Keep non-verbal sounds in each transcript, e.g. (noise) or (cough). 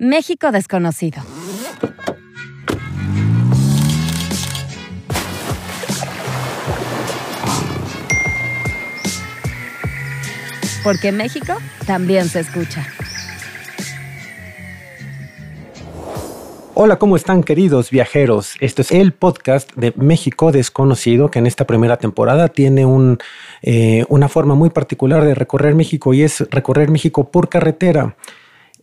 México desconocido. Porque México también se escucha. Hola, ¿cómo están queridos viajeros? Este es el podcast de México Desconocido, que en esta primera temporada tiene un, eh, una forma muy particular de recorrer México y es recorrer México por carretera.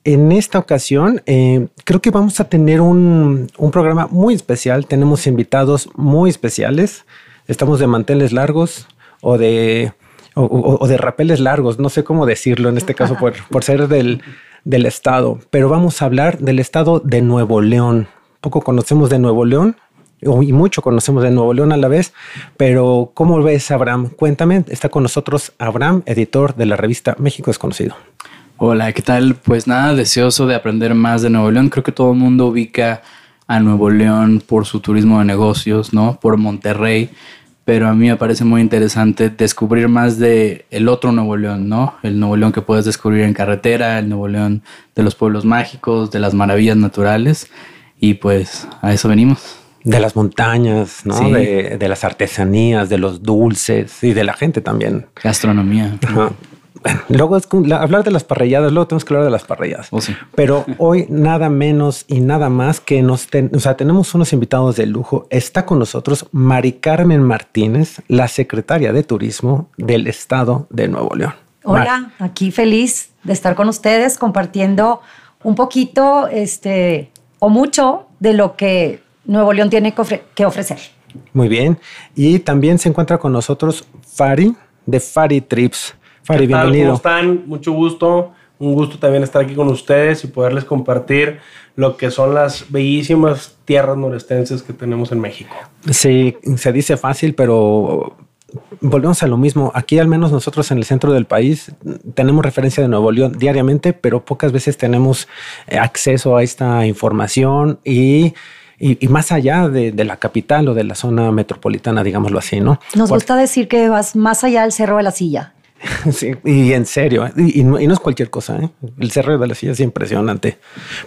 En esta ocasión, eh, creo que vamos a tener un, un programa muy especial. Tenemos invitados muy especiales. Estamos de manteles largos o de, o, o de rapeles largos, no sé cómo decirlo en este caso por, (laughs) por ser del, del estado, pero vamos a hablar del estado de Nuevo León. Poco conocemos de Nuevo León y mucho conocemos de Nuevo León a la vez, pero ¿cómo ves Abraham? Cuéntame, está con nosotros Abraham, editor de la revista México Desconocido. Hola, ¿qué tal? Pues nada, deseoso de aprender más de Nuevo León. Creo que todo el mundo ubica a Nuevo León por su turismo de negocios, ¿no? Por Monterrey, pero a mí me parece muy interesante descubrir más de el otro Nuevo León, ¿no? El Nuevo León que puedes descubrir en carretera, el Nuevo León de los pueblos mágicos, de las maravillas naturales y pues a eso venimos. De las montañas, ¿no? Sí. De, de las artesanías, de los dulces y de la gente también. Gastronomía. Ajá. Luego es la- hablar de las parrilladas, luego tenemos que hablar de las parrilladas. Oh, sí. Pero hoy nada menos y nada más que nos ten- o sea, tenemos unos invitados de lujo. Está con nosotros Mari Carmen Martínez, la secretaria de Turismo del Estado de Nuevo León. Mar- Hola, aquí feliz de estar con ustedes compartiendo un poquito, este, o mucho de lo que Nuevo León tiene que, ofre- que ofrecer. Muy bien. Y también se encuentra con nosotros Fari de Fari Trips. Fari, ¿Qué tal? ¿Cómo están? Mucho gusto. Un gusto también estar aquí con ustedes y poderles compartir lo que son las bellísimas tierras norestenses que tenemos en México. Sí, se dice fácil, pero volvemos a lo mismo. Aquí al menos nosotros en el centro del país tenemos referencia de Nuevo León diariamente, pero pocas veces tenemos eh, acceso a esta información y, y- y más allá de, de la capital o de la zona metropolitana, digámoslo así, ¿no? Nos Por- gusta decir que vas más allá del Cerro de la Silla. (laughs) Sí, y en serio, ¿eh? y, no es cualquier cosa. ¿eh? El Cerro de la Silla es impresionante.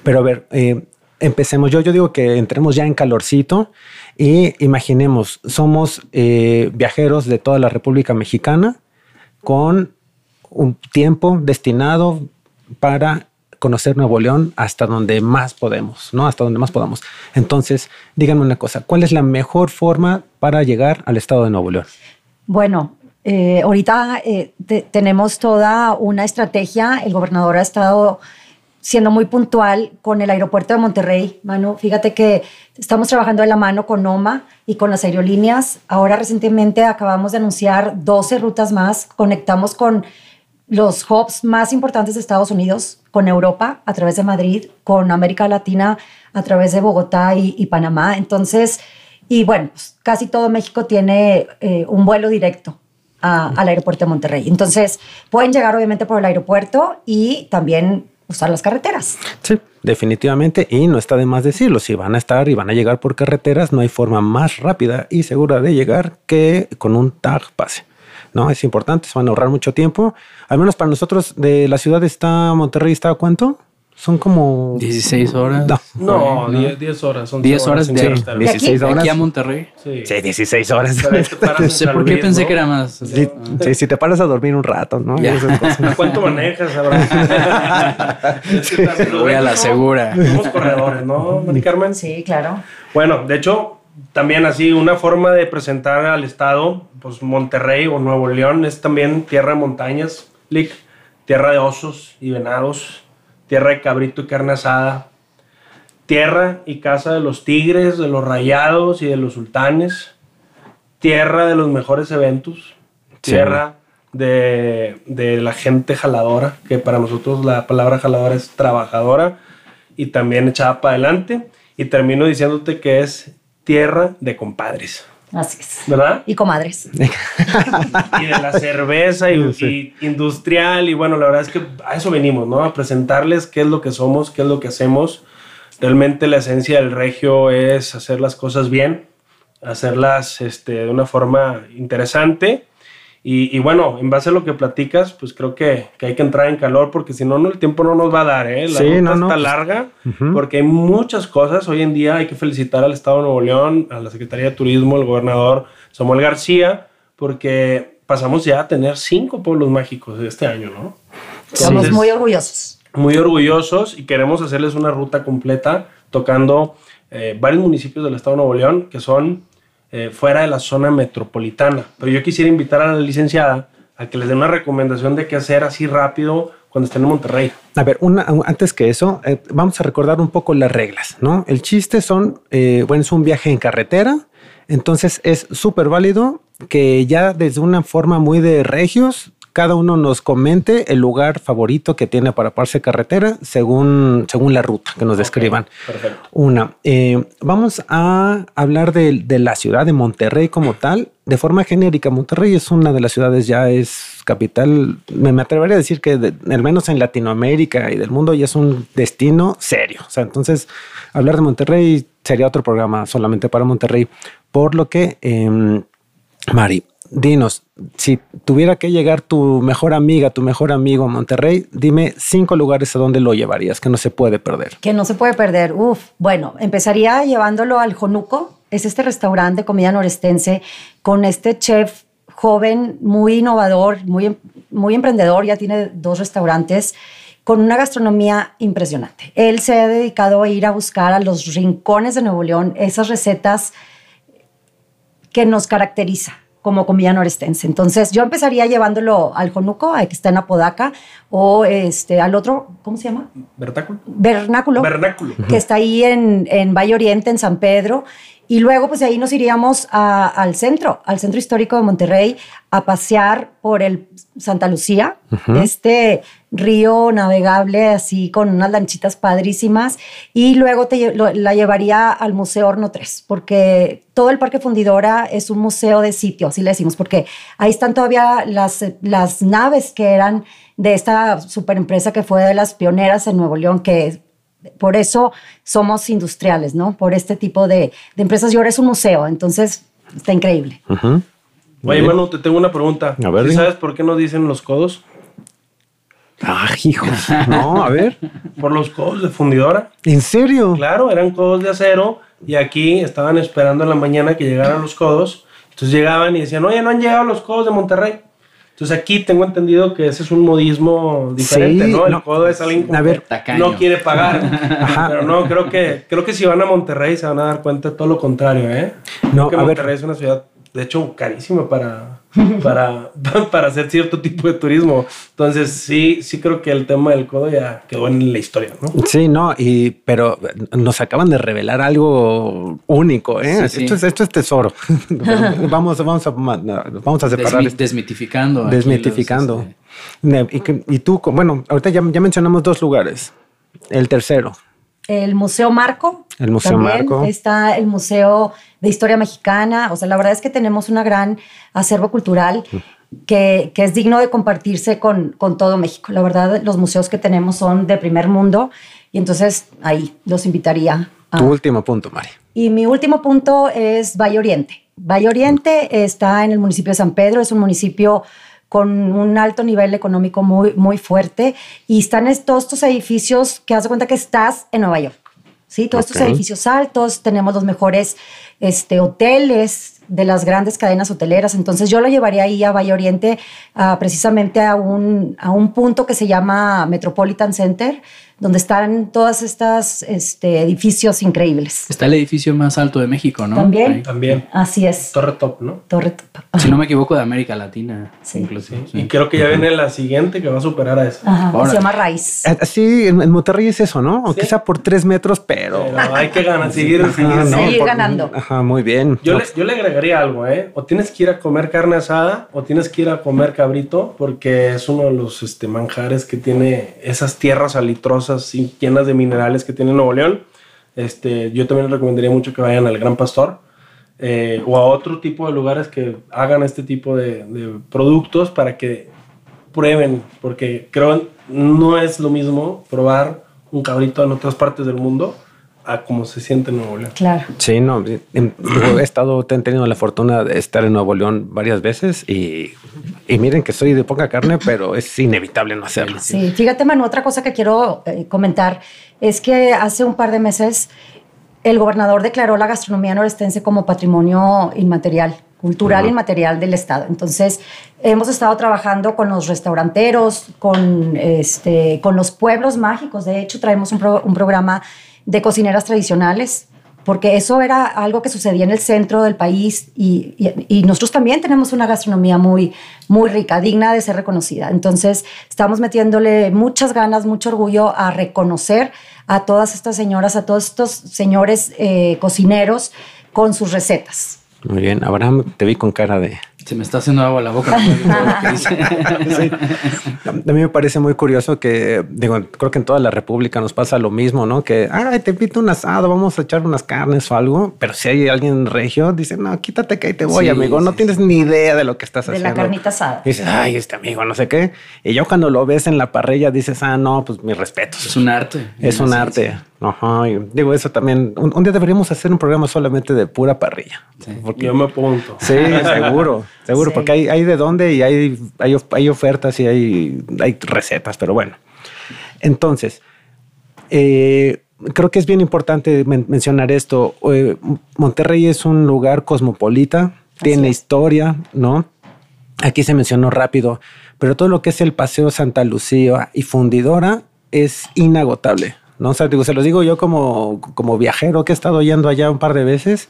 Pero a ver, eh, empecemos. Yo, yo digo que entremos ya en calorcito y imaginemos, somos eh, viajeros de toda la República Mexicana con un tiempo destinado para conocer Nuevo León hasta donde más podemos, ¿no? Hasta donde más podamos. Entonces, díganme una cosa, ¿cuál es la mejor forma para llegar al estado de Nuevo León? Bueno, eh, ahorita eh, te- tenemos toda una estrategia. El gobernador ha estado siendo muy puntual con el aeropuerto de Monterrey. Manu, fíjate que estamos trabajando de la mano con OMA y con las aerolíneas. Ahora recientemente acabamos de anunciar 12 rutas más. Conectamos con los hubs más importantes de Estados Unidos, con Europa a través de Madrid, con América Latina a través de Bogotá y, y Panamá. Entonces, y bueno, pues, casi todo México tiene eh, un vuelo directo a- al aeropuerto de Monterrey. Entonces, pueden llegar obviamente por el aeropuerto y también usar las carreteras. Sí, definitivamente. Y no está de más decirlo. Si van a estar y van a llegar por carreteras, no hay forma más rápida y segura de llegar que con un tag pase. No, es importante, se van a ahorrar mucho tiempo. Al menos para nosotros de la ciudad está Monterrey, ¿está cuánto? Son como 16 horas. No. No, 10 10 horas. son 10 horas en de- de aquí. 16 De horas. aquí a Monterrey. Sí. Sí, 16 horas. No sé por qué pensé ¿no? que era más. Sí, sí, si te paras a dormir un rato, ¿no? Ya. ¿A (laughs) cuánto manejas, Abraham? (laughs) Voy a la segura. Somos corredores, ¿no, Mari Carmen? Sí, claro. Bueno, de hecho, también así, una forma de presentar al estado, pues Monterrey o Nuevo León es también tierra de montañas, Lick, tierra de osos y venados, tierra de cabrito y carne asada, tierra y casa de los tigres, de los rayados y de los sultanes, tierra de los mejores eventos, Sí. tierra de, de la gente jaladora, que para nosotros la palabra jaladora es trabajadora y también echada para adelante. Y termino diciéndote que es tierra de compadres, Así es. ¿verdad? Y comadres. y de la cerveza y, y industrial. Y bueno, la verdad es que a eso venimos, ¿no? A presentarles qué es lo que somos, qué es lo que hacemos. Realmente la esencia del regio es hacer las cosas bien, hacerlas este, de una forma interesante Y, y bueno, en base a lo que platicas, pues creo que, que hay que entrar en calor porque si no, no, el tiempo no nos va a dar, ¿eh? La Sí, ruta no, no, está pues, larga porque hay muchas cosas. Hoy en día hay que felicitar al Estado de Nuevo León, a la Secretaría de Turismo, al gobernador Samuel García, porque pasamos ya a tener cinco pueblos mágicos este año, ¿no? Estamos Entonces, muy orgullosos. muy orgullosos y queremos hacerles una ruta completa tocando eh, varios municipios del estado de Nuevo León que son eh, fuera de la zona metropolitana. Pero yo quisiera invitar a la licenciada a que les dé una recomendación de qué hacer así rápido cuando estén en Monterrey. A ver, antes que eso, eh, vamos a recordar un poco las reglas, ¿no? El chiste son, eh, bueno, es un viaje en carretera, entonces es súper válido que ya desde una forma muy de regios, cada uno nos comente el lugar favorito que tiene para pararse carretera según, según la ruta que nos describan. Perfecto. Una, eh, vamos a hablar de, de la ciudad de Monterrey como tal. De forma genérica, Monterrey es una de las ciudades, ya es capital, me, me atrevería a decir que de- al menos en Latinoamérica y del mundo ya es un destino serio. O sea, entonces hablar de Monterrey sería otro programa solamente para Monterrey. Por lo que, em, Mari, dinos, si tuviera que llegar tu mejor amiga, tu mejor amigo a Monterrey, dime cinco lugares a donde lo llevarías, que no se puede perder. Que no se puede perder. Uf, bueno, empezaría llevándolo al Jonuco. Es este restaurante de comida norestense con este chef joven, muy innovador, muy, em- muy emprendedor. Ya tiene dos restaurantes con una gastronomía impresionante. Él se ha dedicado a ir a buscar a los rincones de Nuevo León esas recetas que nos caracteriza como comida norestense. Entonces, yo empezaría llevándolo al Jonuco, que está en Apodaca, o este, al otro, ¿cómo se llama? ¿Vernáculo? Vernáculo, Vernáculo. que está ahí en, en Valle Oriente, en San Pedro. Y luego, pues de ahí nos iríamos a- al centro, al centro histórico de Monterrey, a pasear por el Santa Lucía, este río navegable así con unas lanchitas padrísimas. Y luego te lo- la llevaría al Museo Horno 3, porque todo el Parque Fundidora es un museo de sitio, así le decimos, porque ahí están todavía las, las naves que eran de esta superempresa que fue de las pioneras en Nuevo León, que por eso somos industriales, ¿no? Por este tipo de, de empresas. Y ahora es un museo, entonces está increíble. Ujú. Oye, Manu, te tengo una pregunta. A ver, ¿Sí dime. sabes por qué nos dicen los codos? Ah, hijos. No, a ver. Por los codos de fundidora. ¿En serio? Claro, eran codos de acero y aquí estaban esperando en la mañana que llegaran los codos. Entonces llegaban y decían, oye, no han llegado los codos de Monterrey. Entonces aquí tengo entendido que ese es un modismo diferente, Sí, ¿no? El no. codo es alguien como A ver, que no quiere pagar. (laughs) Ajá. Pero no, creo que, creo que si van a Monterrey se van a dar cuenta de todo lo contrario, ¿eh? No, Creo que a ver. Monterrey es una ciudad, de hecho, carísima para, (laughs) para, para hacer cierto tipo de turismo. Entonces sí, sí creo que el tema del codo ya quedó en la historia, ¿no? Sí, no, y pero nos acaban de revelar algo único, ¿eh? Sí, sí. Esto, es, esto es tesoro. (laughs) vamos, vamos a vamos a separar Desmi- desmitificando. desmitificando. los, este, Y, y tú, bueno, ahorita ya, ya mencionamos dos lugares. El tercero. El Museo Marco. El Museo también Marco. Está el Museo de Historia Mexicana. O sea, la verdad es que tenemos una gran acervo cultural que, que es digno de compartirse con, con todo México. La verdad, los museos que tenemos son de primer mundo y entonces ahí los invitaría. a- Tu último punto, Mari. y mi último punto es Valle Oriente. Valle Oriente está en el municipio de San Pedro, es un municipio con un alto nivel económico muy, muy fuerte y están es- todos estos edificios que haz de cuenta que estás en Nueva York. ¿Sí? Todos estos edificios altos, tenemos los mejores este, hoteles de las grandes cadenas hoteleras. Entonces yo lo llevaría ahí a Valle Oriente, precisamente a un, a un punto que se llama Metropolitan Center, donde están todas estas este, edificios increíbles. Está el edificio más alto de México, ¿no? También. Ahí. También. Así es. Torre Top, ¿no? Torre Top. Si no me equivoco, de América Latina. Sí. incluso, sí. Y creo que ya viene la siguiente que va a superar a esa. Ajá, Órale. se llama Raíz. Así en, en Monterrey es eso, ¿no? Aunque Sí. sea por tres metros, pero. Pero hay que ganar, seguir, seguir. Ajá, Seguir por- ganando. Ajá, muy bien. Yo, No, le, yo le agregaría algo, ¿eh? O tienes que ir a comer carne asada o tienes que ir a comer cabrito porque es uno de los este, manjares que tiene esas tierras alitrosas y llenas de minerales que tiene Nuevo León. Este, yo también recomendaría mucho que vayan al Gran Pastor eh, o a otro tipo de lugares que hagan este tipo de, de productos para que prueben, porque creo no es lo mismo probar un cabrito en otras partes del mundo a cómo se siente Nuevo León. Claro. Sí, no, he estado, he tenido la fortuna de estar en Nuevo León varias veces y, y miren que soy de poca carne, pero es inevitable no hacerlo. Sí, fíjate Manu, otra cosa que quiero eh, comentar es que hace un par de meses el gobernador declaró la gastronomía norestense como patrimonio inmaterial cultural inmaterial del Estado. Entonces, hemos estado trabajando con los restauranteros, con, este, con los pueblos mágicos. De hecho, traemos un, un programa de cocineras tradicionales porque eso era algo que sucedía en el centro del país y, y, nosotros también tenemos una gastronomía muy, muy rica, digna de ser reconocida. Entonces, estamos metiéndole muchas ganas, mucho orgullo a reconocer a todas estas señoras, a todos estos señores eh, cocineros con sus recetas. Muy bien, Abraham, te vi con cara de... Se me está haciendo agua la boca. (laughs) A mí me parece muy curioso que, digo, creo que en toda la República nos pasa lo mismo, ¿no? Que, ay, te invito un asado, vamos a echar unas carnes o algo. Pero si hay alguien regio, dice, no, quítate que ahí te voy, amigo. No tienes ni idea de lo que estás haciendo. De la carnita asada. dices, ay, este amigo, no sé qué. Y yo cuando lo ves en la parrilla dices, ah, no, pues mis respetos. Es un arte. Es un arte. Ajá, digo, eso también. Un, día deberíamos hacer un programa solamente de pura parrilla. Porque yo me apunto. Sí, seguro, (laughs) seguro, porque hay, hay, de dónde y hay, hay, hay, ofertas y hay, hay recetas, pero bueno. Entonces, eh, creo que es bien importante mencionar esto. Eh, Monterrey es un lugar cosmopolita, tiene historia, ¿no? Aquí se mencionó rápido, pero todo lo que es el Paseo Santa Lucía y Fundidora es inagotable. ¿no? O digo, se los digo yo como, como viajero que he estado yendo allá un par de veces.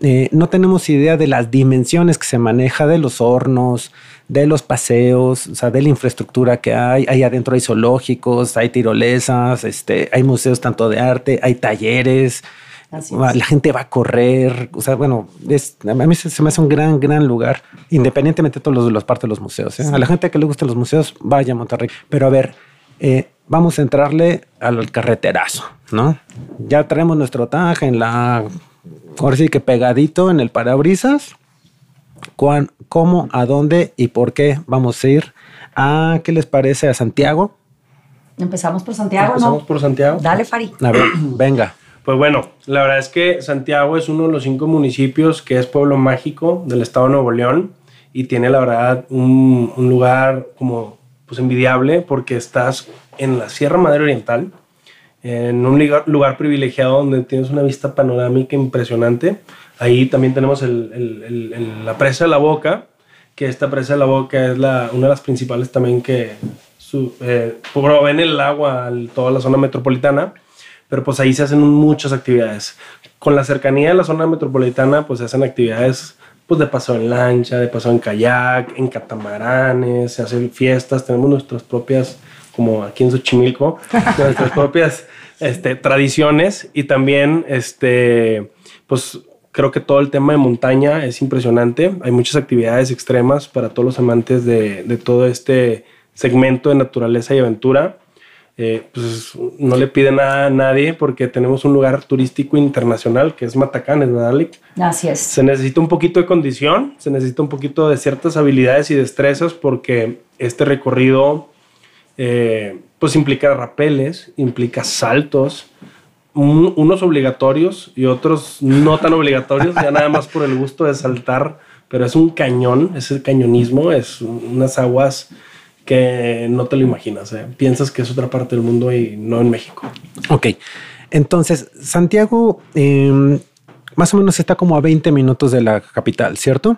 Eh, no tenemos idea de las dimensiones que se maneja de los hornos, de los paseos, o sea, de la infraestructura que hay. Ahí adentro hay zoológicos, hay tirolesas, este, hay museos tanto de arte, hay talleres. La gente va a correr, o sea, bueno, es, a mí se, me hace un gran, gran lugar, independientemente de todos los, los partes de los museos. ¿eh? A la gente que le gustan los museos, vaya a Monterrey. Pero a ver, eh, vamos a entrarle al carreterazo, ¿no? Ya traemos nuestro taje en la, ahora sí que pegadito en el parabrisas. ¿Cuán, ¿Cómo, a dónde y por qué vamos a ir a, qué les parece, a Santiago? Empezamos por Santiago, Empezamos por Santiago. Dale, Fari. A ver, venga. Pues bueno, la verdad es que Santiago es uno de los cinco municipios que es pueblo mágico del estado de Nuevo León y tiene la verdad un, un lugar como pues envidiable porque estás en la Sierra Madre Oriental, en un lugar, privilegiado donde tienes una vista panorámica impresionante. Ahí también tenemos la presa de la Boca, que esta presa de la Boca es la, una de las principales también que su, eh, proveen el agua a toda la zona metropolitana, pero pues ahí se hacen muchas actividades. Con la cercanía de la zona metropolitana, pues se hacen actividades pues de paseo en lancha, de paseo en kayak, en catamaranes, se hacen fiestas, tenemos nuestras propias como aquí en Xochimilco, (laughs) nuestras propias este, tradiciones y también, este, pues creo que todo el tema de montaña es impresionante. Hay muchas actividades extremas para todos los amantes de, de todo este segmento de naturaleza y aventura. Eh, pues no le pide nada a nadie porque tenemos un lugar turístico internacional que es Matacán, es verdad, Así es. Se necesita un poquito de condición, se necesita un poquito de ciertas habilidades y destrezas porque este recorrido eh, pues implica rapeles, implica saltos, unos obligatorios y otros no tan obligatorios, ya nada más por el gusto de saltar, pero es un cañón, es el cañonismo, es unas aguas que no te lo imaginas, ¿eh? piensas que es otra parte del mundo y no en México. Ok, entonces Santiago em, más o menos está como a 20 minutos de la capital, ¿cierto?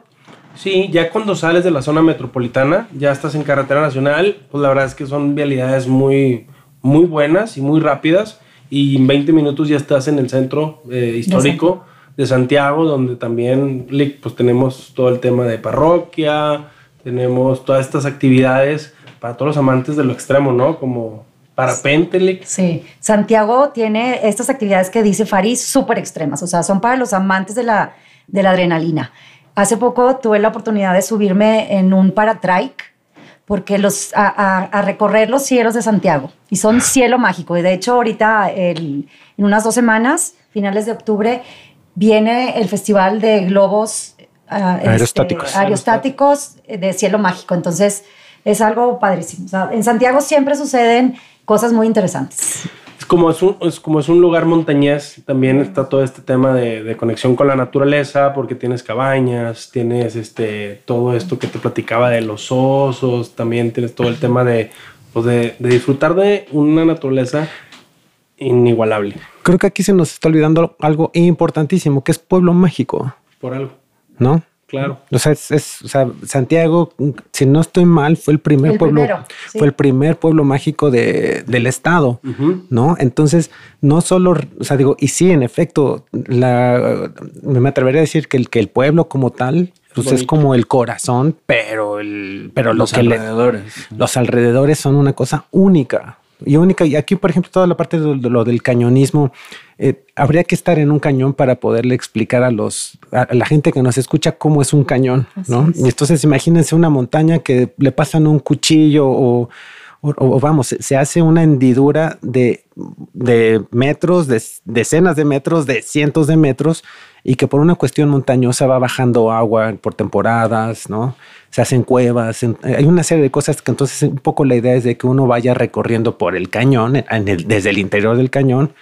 Sí, ya cuando sales de la zona metropolitana, ya estás en carretera nacional, pues la verdad es que son vialidades muy, muy buenas y muy rápidas. Y en 20 minutos ya estás en el centro eh, histórico de Santiago, donde también pues, tenemos todo el tema de parroquia, tenemos todas estas actividades para todos los amantes de lo extremo, ¿no? Como parapente. Sí, Santiago tiene estas actividades que dice Faris súper extremas, o sea, son para los amantes de la, de la adrenalina. Hace poco tuve la oportunidad de subirme en un paratrike porque los, a, recorrer los cielos de Santiago y son cielo mágico. Y de hecho ahorita en unas dos semanas, finales de octubre, viene el Festival de Globos ah, este, aerostáticos. aerostáticos de cielo mágico. Entonces es algo padrísimo. en Santiago siempre suceden cosas muy interesantes como es un, es como es un lugar montañés, también está todo este tema de, de conexión con la naturaleza, porque tienes cabañas, tienes este, todo esto que te platicaba de los osos, también tienes todo el tema de, pues de, de disfrutar de una naturaleza inigualable, Creo que aquí se nos está olvidando algo importantísimo, que es pueblo mágico, por algo, ¿no? Claro. O sea, es, es- o sea, Santiago, si no estoy mal, fue el primer El pueblo, primero, sí. fue el primer pueblo mágico de- del estado. ¿no? Entonces, no solo, o sea, digo, y sí, en efecto, la, me atrevería a decir que el, que el pueblo como tal, pues es como el corazón, pero el, pero lo Los que le, alrededores. los alrededores son una cosa única y única. Y aquí, por ejemplo, toda la parte de, lo del cañonismo, eh, habría que estar en un cañón para poderle explicar a los a la gente que nos escucha cómo es un cañón, Así ¿no? es. Y entonces imagínense una montaña que le pasan un cuchillo o, o- vamos, se- hace una hendidura de, de metros, de decenas de metros, de cientos de metros, y que por una cuestión montañosa va bajando agua por temporadas, ¿no? Se hacen cuevas, hay una serie de cosas que entonces un poco la idea es de que uno vaya recorriendo por el cañón, desde el interior del cañón,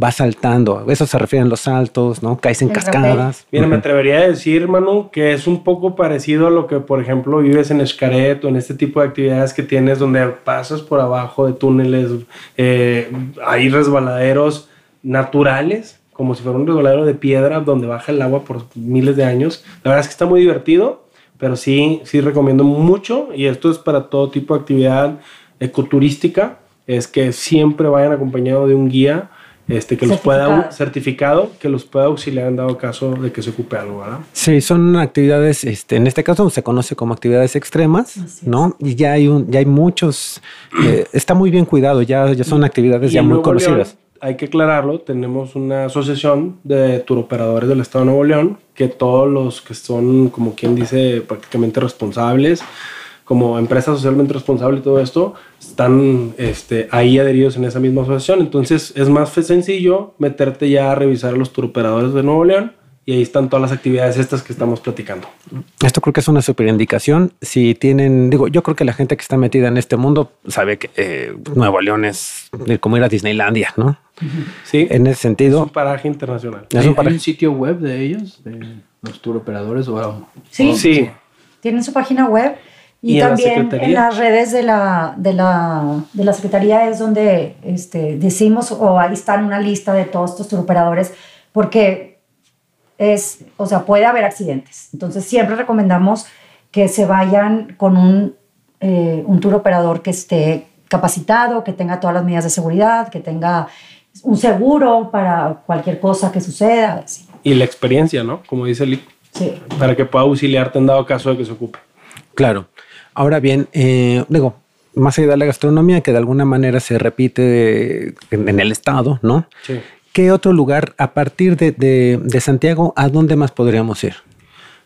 va saltando. Eso se refieren los saltos, ¿no? Caes en El cascadas. Mira, me atrevería a decir, Manu, que es un poco parecido a lo que, por ejemplo, vives en Xcaret o en este tipo de actividades que tienes donde pasas por abajo de túneles, eh, hay resbaladeros naturales, como si fuera un resbaladero de piedra donde baja el agua por miles de años. La verdad es que está muy divertido, pero sí, sí recomiendo mucho y esto es para todo tipo de actividad ecoturística, es que siempre vayan acompañados de un guía este, que los pueda Certificado. que los pueda auxiliar en dado caso de que se ocupe algo, ¿verdad? Sí, son actividades, este, en este caso se conoce como actividades extremas, Así es. ¿no? Y ya hay un, ya hay muchos, eh, está muy bien cuidado, ya, ya son actividades Y ya muy Nuevo conocidas. León, hay que aclararlo, tenemos una asociación de turoperadores del Estado de Nuevo León, que todos los que son, como quien dice, prácticamente responsables, como empresa socialmente responsable y todo esto, están este, ahí adheridos en esa misma asociación. Entonces es más sencillo meterte ya a revisar a los turoperadores de Nuevo León y ahí están todas las actividades estas que estamos platicando. Esto creo que es una super indicación. Si tienen, digo, yo creo que la gente que está metida en este mundo sabe que eh, Nuevo León es como ir a Disneylandia, ¿no? Sí, En ese es sentido, un paraje internacional. es ¿Hay, un hay paraje. un sitio web de ellos, de los tour operadores? o Sí. Sí, Tienen su página web y, ¿Y en la también en, las redes de la, de la, de la Secretaría es donde este, decimos, o ahí están una lista de todos estos turoperadores, porque es, o sea, puede haber accidentes. Entonces siempre recomendamos que se vayan con un, eh, un tour operador que esté capacitado, que tenga todas las medidas de seguridad, que tenga un seguro para cualquier cosa que suceda. así. y la experiencia, ¿no? Como dice Lick, Sí. para que pueda auxiliarte en dado caso de que se ocupe. Claro. Ahora bien, eh, digo, más allá de la gastronomía, que de alguna manera se repite de- en, en el estado, ¿no? Sí. ¿Qué otro lugar a partir de, de- de Santiago, a dónde más podríamos ir?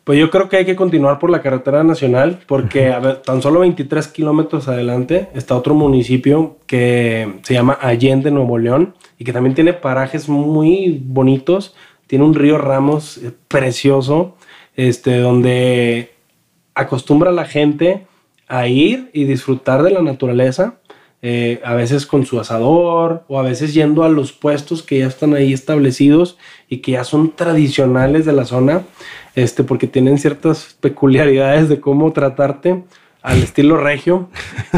Pues yo creo que hay que continuar por la carretera nacional porque a ver, tan solo 23 kilómetros adelante está otro municipio que se llama Allende, Nuevo León y que también tiene parajes muy bonitos. Tiene un río Ramos eh, precioso, este, donde acostumbra a la gente a ir y disfrutar de la naturaleza, eh, a veces con su asador o a veces yendo a los puestos que ya están ahí establecidos y que ya son tradicionales de la zona, este, porque tienen ciertas peculiaridades de cómo tratarte al estilo regio.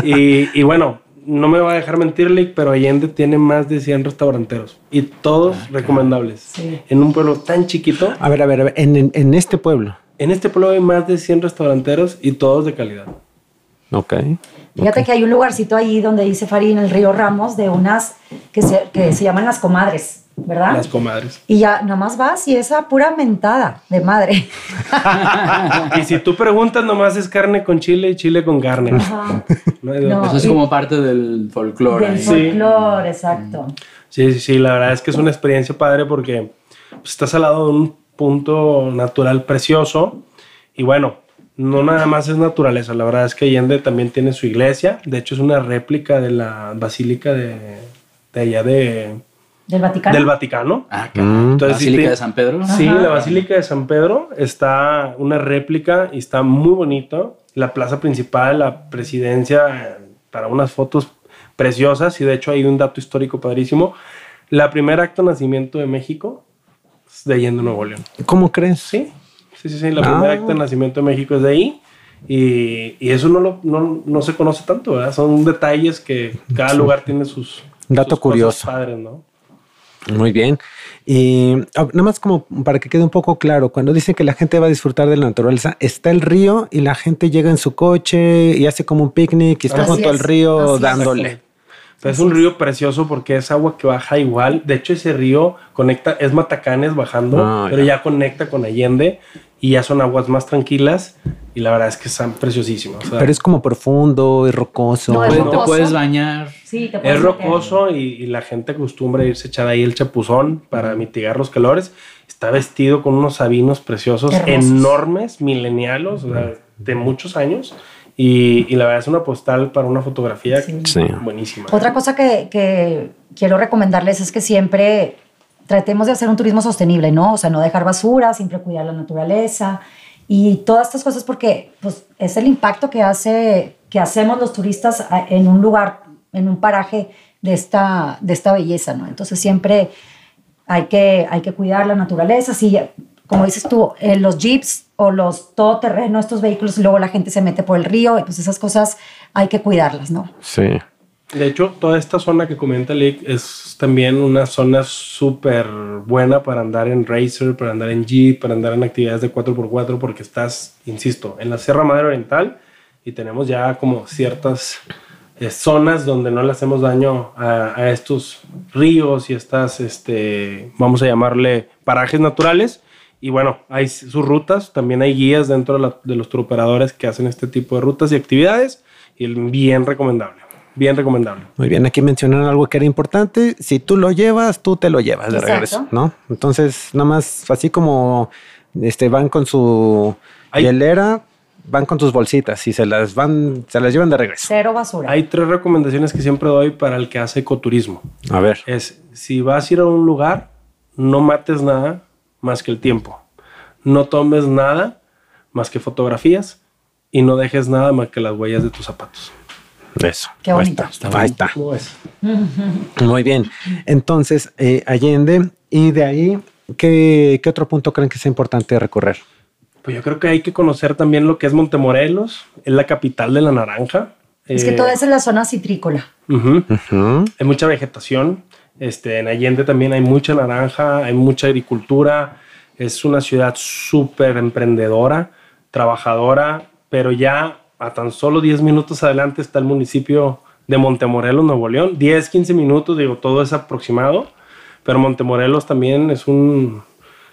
Y, y bueno, no me va a dejar mentirle, pero Allende tiene más de 100 restauranteros y todos recomendables. Sí. En un pueblo tan chiquito, A ver, a ver, a ver, en, en- en este pueblo. en este pueblo hay más de 100 restauranteros y todos de calidad. Ok. Fíjate que hay un lugarcito ahí donde dice Fari en el río Ramos de unas que se, que se llaman las comadres, ¿verdad? Las comadres. y ya nada más vas y esa pura mentada de madre. (laughs) y si tú preguntas, nomás es carne con chile y chile con carne. Ajá. No hay No. Eso es como parte del folclore. Del. Sí. folclore, exacto. Sí, sí, sí, la verdad es que es una experiencia padre porque pues, estás al lado de un punto natural precioso y bueno, no nada más es naturaleza, la verdad es que Allende también tiene su iglesia, de hecho es una réplica de la basílica de, de allá de, Del Vaticano. del Vaticano. Ah, claro. Mm. Entonces, Basílica de San Pedro. Sí, Ajá. la Basílica de San Pedro está una réplica y está muy bonito. La plaza principal, la presidencia, para unas fotos preciosas y de hecho hay un dato histórico padrísimo. La primera acto de nacimiento de México es de Allende, Nuevo León. ¿Cómo crees? Sí, sí, sí, sí. La Ah. primera acta de nacimiento de México es de ahí. Y, y eso no, lo, no, no se conoce tanto, ¿verdad? Son detalles que cada lugar tiene sus... Dato sus curioso. Padres, ¿no? Muy bien. Y ah, nada más como para que quede un poco claro, cuando dicen que la gente va a disfrutar de la naturaleza, está el río y la gente llega en su coche y hace como un picnic y está Así junto al es, río es. dándole. Pero es un río precioso porque es agua que baja igual. De hecho, ese río conecta, es Matacanes bajando, Ah, pero ya. ya conecta con Allende y ya son aguas más tranquilas. Y la verdad es que están preciosísimas. O sea, Pero es como profundo y rocoso. No, es rocoso. te puedes bañar. Sí, te puedes es rocoso y, y la gente acostumbra irse a echar ahí el chapuzón para mitigar los calores. Está vestido con unos sabinos preciosos, Hermosos. enormes, milenialos, o sea, de muchos años. Y, y la verdad es una postal para una fotografía Sí. Sí. buenísima. Otra cosa que, que quiero recomendarles es que siempre tratemos de hacer un turismo sostenible, ¿no? O sea, no dejar basura, siempre cuidar la naturaleza y todas estas cosas porque pues, es el impacto que, hace, que hacemos los turistas en un lugar, en un paraje de esta, de esta belleza, ¿no? Entonces siempre hay que, hay que cuidar la naturaleza. Si, como dices tú, eh, los jeeps o los todoterreno, estos vehículos, luego la gente se mete por el río, pues esas cosas hay que cuidarlas, ¿no? Sí. De hecho, toda esta zona que comenta Lick es también una zona súper buena para andar en racer, para andar en jeep, para andar en actividades de 4x4, porque estás, insisto, en la Sierra Madre Oriental y tenemos ya como ciertas eh, zonas donde no le hacemos daño a, estos ríos y estas, este, vamos a llamarle parajes naturales. Y bueno, hay sus rutas, también hay guías dentro de los turoperadores que hacen este tipo de rutas y actividades y bien recomendable, bien recomendable. Muy bien, aquí mencionaron algo que era importante. Si tú lo llevas, tú te lo llevas de Exacto. regreso, ¿no? Entonces, nada más así como este van con su Hay- hielera, van con sus bolsitas y se las van, se las llevan de regreso. Cero basura. Hay tres recomendaciones que siempre doy para el que hace ecoturismo. A ver. Es, si vas a ir a un lugar, no mates nada más que el tiempo. No tomes nada más que fotografías y no dejes nada más que las huellas de tus zapatos. Eso. Qué Ahí bonito. está. Ahí está. ¿Cómo ves? (laughs) Muy bien. Entonces, eh, Allende, y de ahí, ¿qué, ¿qué otro punto creen que sea importante recorrer? Pues yo creo que hay que conocer también lo que es Montemorelos, es la capital de la naranja. Es que Eh, todo es en la zona citrícola. Ujú. Hay mucha vegetación. Este, en Allende también hay mucha naranja, hay mucha agricultura. Es una ciudad súper emprendedora, trabajadora, pero ya a tan solo 10 minutos adelante está el municipio de Montemorelos, Nuevo León. 10, 15 minutos, digo, todo es aproximado, pero Montemorelos también es un,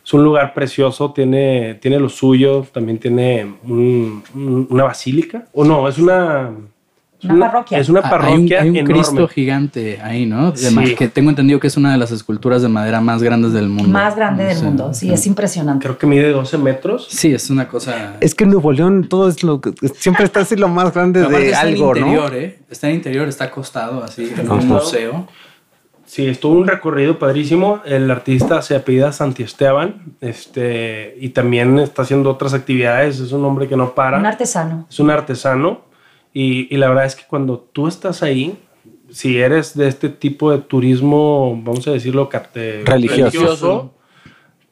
es un lugar precioso, tiene, tiene lo suyo, también tiene un- un- una basílica, o no, es una... es Una parroquia. Es una Ah, parroquia hay un, hay un enorme. Cristo gigante ahí, ¿no? Sí. que tengo entendido que es una de las esculturas de madera más grandes del mundo. Más grande del mundo. Sí, es impresionante. Creo que mide 12 metros. Sí, es una cosa. Es que en Nuevo León todo es lo que siempre está así lo más grande Pero de está algo, en ¿no? interior, ¿eh? Está en interior, está acostado así, en un museo. Sí, estuvo un recorrido padrísimo. El artista se apellida Santi Esteban este, y también está haciendo otras actividades. Es un hombre que no para. Un artesano. es un artesano y, y la verdad es que cuando tú estás ahí, si eres de este tipo de turismo, vamos a decirlo, cate- Religioso.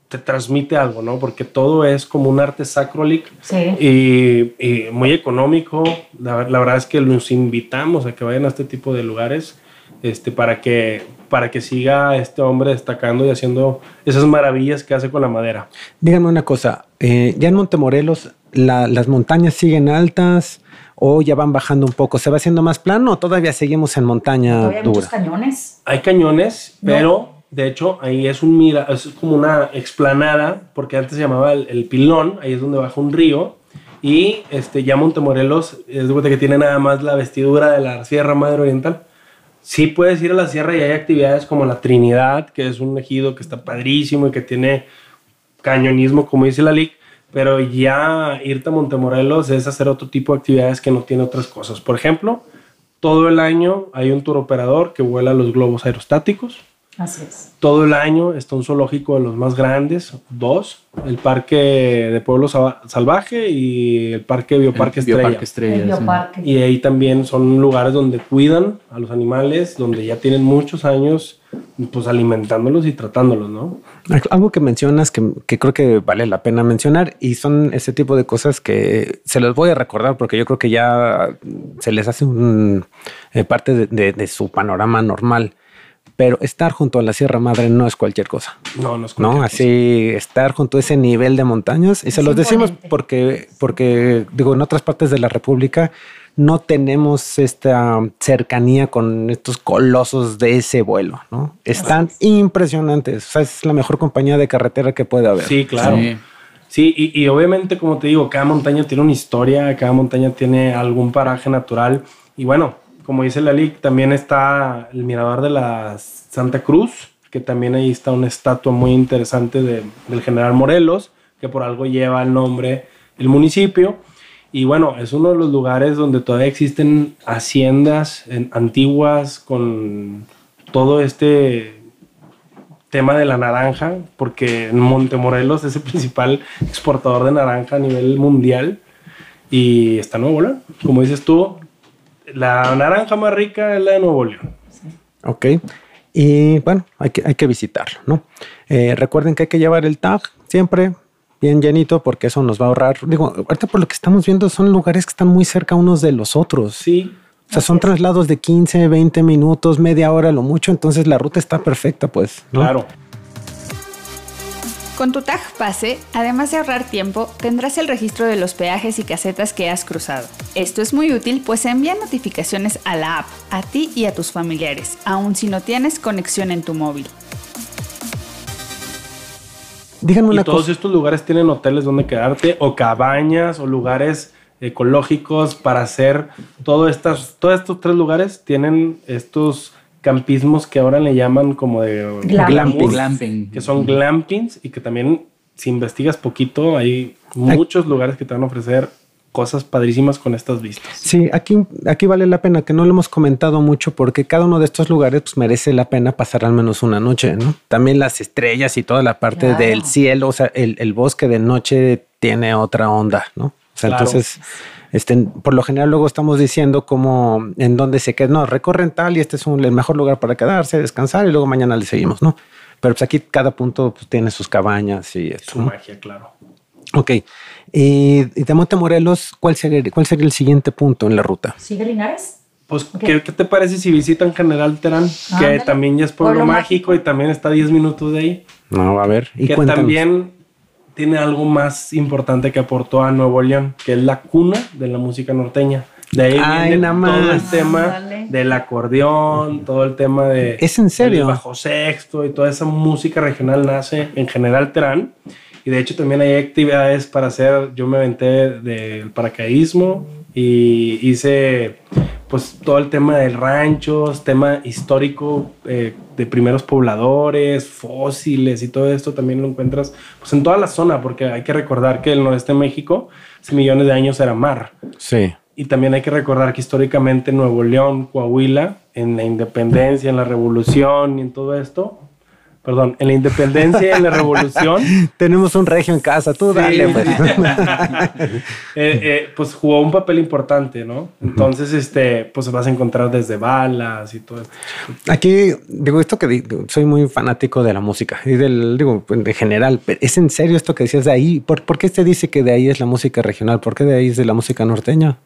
te transmite algo, ¿no? Porque todo es como un arte sacrolic Sí. y, y muy económico. La, la verdad es que los invitamos a que vayan a este tipo de lugares este, para, que, para que siga este hombre destacando y haciendo esas maravillas que hace con la madera. Díganme una cosa, eh, ya en Montemorelos, la- ¿las montañas siguen altas o ya van bajando un poco? ¿Se va haciendo más plano o todavía seguimos en montaña Todavía hay muchos cañones. Hay cañones, No. pero de hecho ahí es un mira, es como una explanada, porque antes se llamaba el, el pilón, ahí es donde baja un río. Y este, ya Montemorelos es de que tiene nada más la vestidura de la Sierra Madre Oriental. Sí puedes ir a la sierra y hay actividades como la Trinidad, que es un ejido que está padrísimo y que tiene cañonismo, como dice la LIC, pero ya irte a Montemorelos es hacer otro tipo de actividades que no tiene otras cosas. Por ejemplo, todo el año hay un tour operador que vuela los globos aerostáticos. Así es. Todo el año está un zoológico de los más grandes, dos, el Parque de Pueblo Sa- Salvaje y el Parque Bioparque El Estrella. Bioparque Estrella, El sí. bioparque. Y ahí también son lugares donde cuidan a los animales, donde ya tienen muchos años pues alimentándolos y tratándolos, ¿no? Algo que mencionas que, que creo que vale la pena mencionar y son ese tipo de cosas que se los voy a recordar porque yo creo que ya se les hace un, eh, parte de, de- de su panorama normal. Pero estar junto a la Sierra Madre no es cualquier cosa. No, no es ¿no? cualquier Así estar junto a ese nivel de montañas. Y Es se los decimos imponente. porque, porque, digo, en otras partes de la República no tenemos esta cercanía con estos colosos de ese vuelo, ¿no? Están impresionantes. O sea, es la mejor compañía de carretera que puede haber. Sí, claro. Sí. Sí, y, y obviamente, como te digo, cada montaña tiene una historia, cada montaña tiene algún paraje natural. Y bueno, como dice la LIC, también está el mirador de la Santa Cruz, que también ahí está una estatua muy interesante de- del general Morelos, que por algo lleva el nombre el municipio. Y bueno, es uno de los lugares donde todavía existen haciendas en- antiguas con todo este tema de la naranja, porque Montemorelos es el principal exportador de naranja a nivel mundial y está Nuevo León. Como dices tú, la naranja más rica es la de Nuevo León. Ok. Y bueno, hay que, hay que visitarlo, ¿no? Eh, recuerden que hay que llevar el tag siempre bien llenito porque eso nos va a ahorrar. Digo, ahorita por lo que estamos viendo son lugares que están muy cerca unos de los otros. Sí, O sea, son traslados de 15, 20 minutos, media hora, lo mucho. Entonces la ruta está perfecta, pues. ¿no? claro. Con tu tag pase, además de ahorrar tiempo, tendrás el registro de los peajes y casetas que has cruzado. Esto es muy útil pues envía notificaciones a la app, a ti y a tus familiares, aun si no tienes conexión en tu móvil. Díganme Y una todos cosa. estos lugares tienen hoteles donde quedarte o cabañas o lugares ecológicos para hacer todo estas, todos estos tres lugares tienen estos campismos que ahora le llaman como de Glamping. que son glampings y que también si investigas poquito hay muchos lugares que te van a ofrecer cosas padrísimas con estas vistas. Sí, aquí, aquí vale la pena que no lo hemos comentado mucho porque cada uno de estos lugares pues, merece la pena pasar al menos una noche, ¿no? También las estrellas y toda la parte Claro. del cielo, o sea, el, el bosque de noche tiene otra onda, ¿no? O sea, Claro. entonces, este, por lo general luego estamos diciendo como en dónde se queda, no, recorren tal y este es un- el mejor lugar para quedarse, descansar y luego mañana le seguimos, ¿no? Pero pues aquí cada punto pues, tiene sus cabañas y esto. Su ¿no? magia, claro. Ok. Y, y de Montemorelos, ¿cuál sería, ¿cuál sería el siguiente punto en la ruta? ¿Sigue Linares? Pues, ¿qué, qué te parece si visitan General Terán? que Ándale. también ya es pueblo, Pueblo mágico, mágico. y también está a 10 minutos de ahí. No, a ver. Y que cuéntanos. también tiene algo más importante que aportó a Nuevo León, que es la cuna de la música norteña. De ahí Ay, viene nada todo el más. tema Ándale. del acordeón, todo el tema de... ¿Es en serio? del bajo sexto y toda esa música regional nace en General Terán. Y de hecho también hay actividades para hacer, yo me aventé del paracaidismo y hice pues todo el tema del ranchos, tema histórico eh, de primeros pobladores, fósiles y todo esto también lo encuentras pues en toda la zona, porque hay que recordar que el noreste de México hace millones de años era mar. Sí. Y también hay que recordar que históricamente Nuevo León, Coahuila, en la independencia, en la revolución y en todo esto, perdón, en la independencia y en la revolución, (laughs) Tenemos un regio en casa, tú Sí. dale, pues. (laughs) eh, eh, pues jugó un papel importante, ¿no? Entonces, este, pues vas a encontrar desde balas y todo esto. Aquí, digo, esto que digo, soy muy fanático de la música y del, digo, en general, pero ¿es en serio esto que decías de ahí? ¿Por, por qué se dice que de ahí es la música regional? ¿Por qué de ahí es de la música norteña?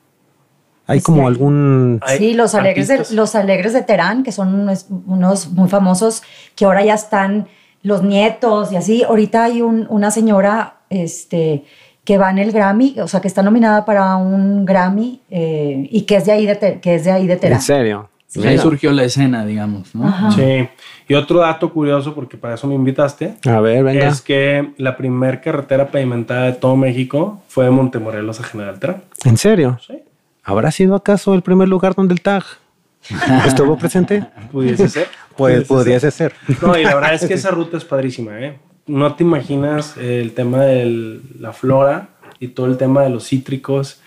¿Hay como que- algún... Sí, los alegres, de, los alegres de Terán, que son unos, unos muy famosos, que ahora ya están los nietos y así. Ahorita hay un- una señora este, que va en el Grammy, o sea, que está nominada para un Grammy eh, y que es de ahí de, que es de, ahí de Terán. ¿En serio? Ahí Mira. surgió la escena, digamos, ¿no? Ajá. Sí. Y otro dato curioso, porque para eso me invitaste, A ver, venga. es que la primer carretera pavimentada de todo México fue de Montemorelos a General Terán. ¿En serio? Sí. ¿Habrá sido acaso el primer lugar donde el tag (laughs) estuvo presente? Pudiese ser. (laughs) Pues Pudiese podría ser. No, y la verdad es que (laughs) esa ruta es padrísima, ¿eh? No te imaginas el tema de la flora y todo el tema de los cítricos.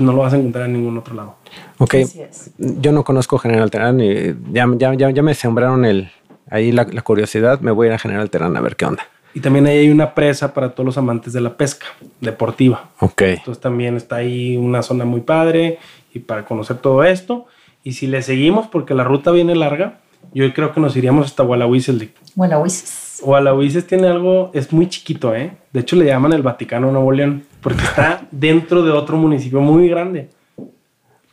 No lo vas a encontrar en ningún otro lado. Ok, Así es. yo no conozco General Terán y ya, ya, ya, ya me sembraron el, ahí la, la curiosidad, me voy a ir a General Terán a ver qué onda. Y también ahí hay una presa para todos los amantes de la pesca deportiva. Ok. Entonces también está ahí una zona muy padre y para conocer todo esto. Y si le seguimos, porque la ruta viene larga, yo creo que nos iríamos hasta Gualahuises. Bueno, Huises. Gualahuises tiene algo, es muy chiquito, ¿eh? De hecho le llaman el Vaticano de Nuevo León, porque está (laughs) dentro de otro municipio muy grande.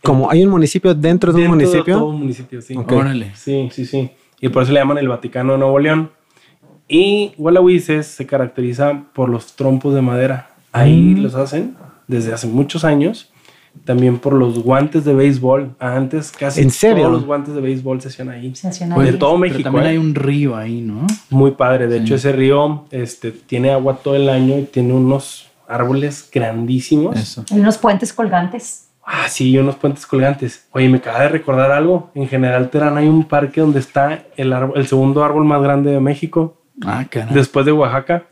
Como hay un municipio dentro de un Dentro municipio. todo un municipio, sí. Órale. Sí, sí, sí. Y por eso le llaman el Vaticano de Nuevo León. Y Gualahuises se caracteriza por los trompos de madera. Ahí Mm. los hacen desde hace muchos años. También por los guantes de béisbol. Antes casi ¿En serio? todos los guantes de béisbol se hacían ahí. Se hacían ahí. de todo Pero México. también ¿eh? hay un río ahí, ¿no? Muy padre. De Sí. hecho, ese río este, tiene agua todo el año y tiene unos árboles grandísimos. Eso. Hay unos puentes colgantes. Ah, sí, y unos puentes colgantes. Oye, me acaba de recordar algo. En General Terán hay un parque donde está el, árbol- el segundo árbol más grande de México, Ah, caray. después de Oaxaca.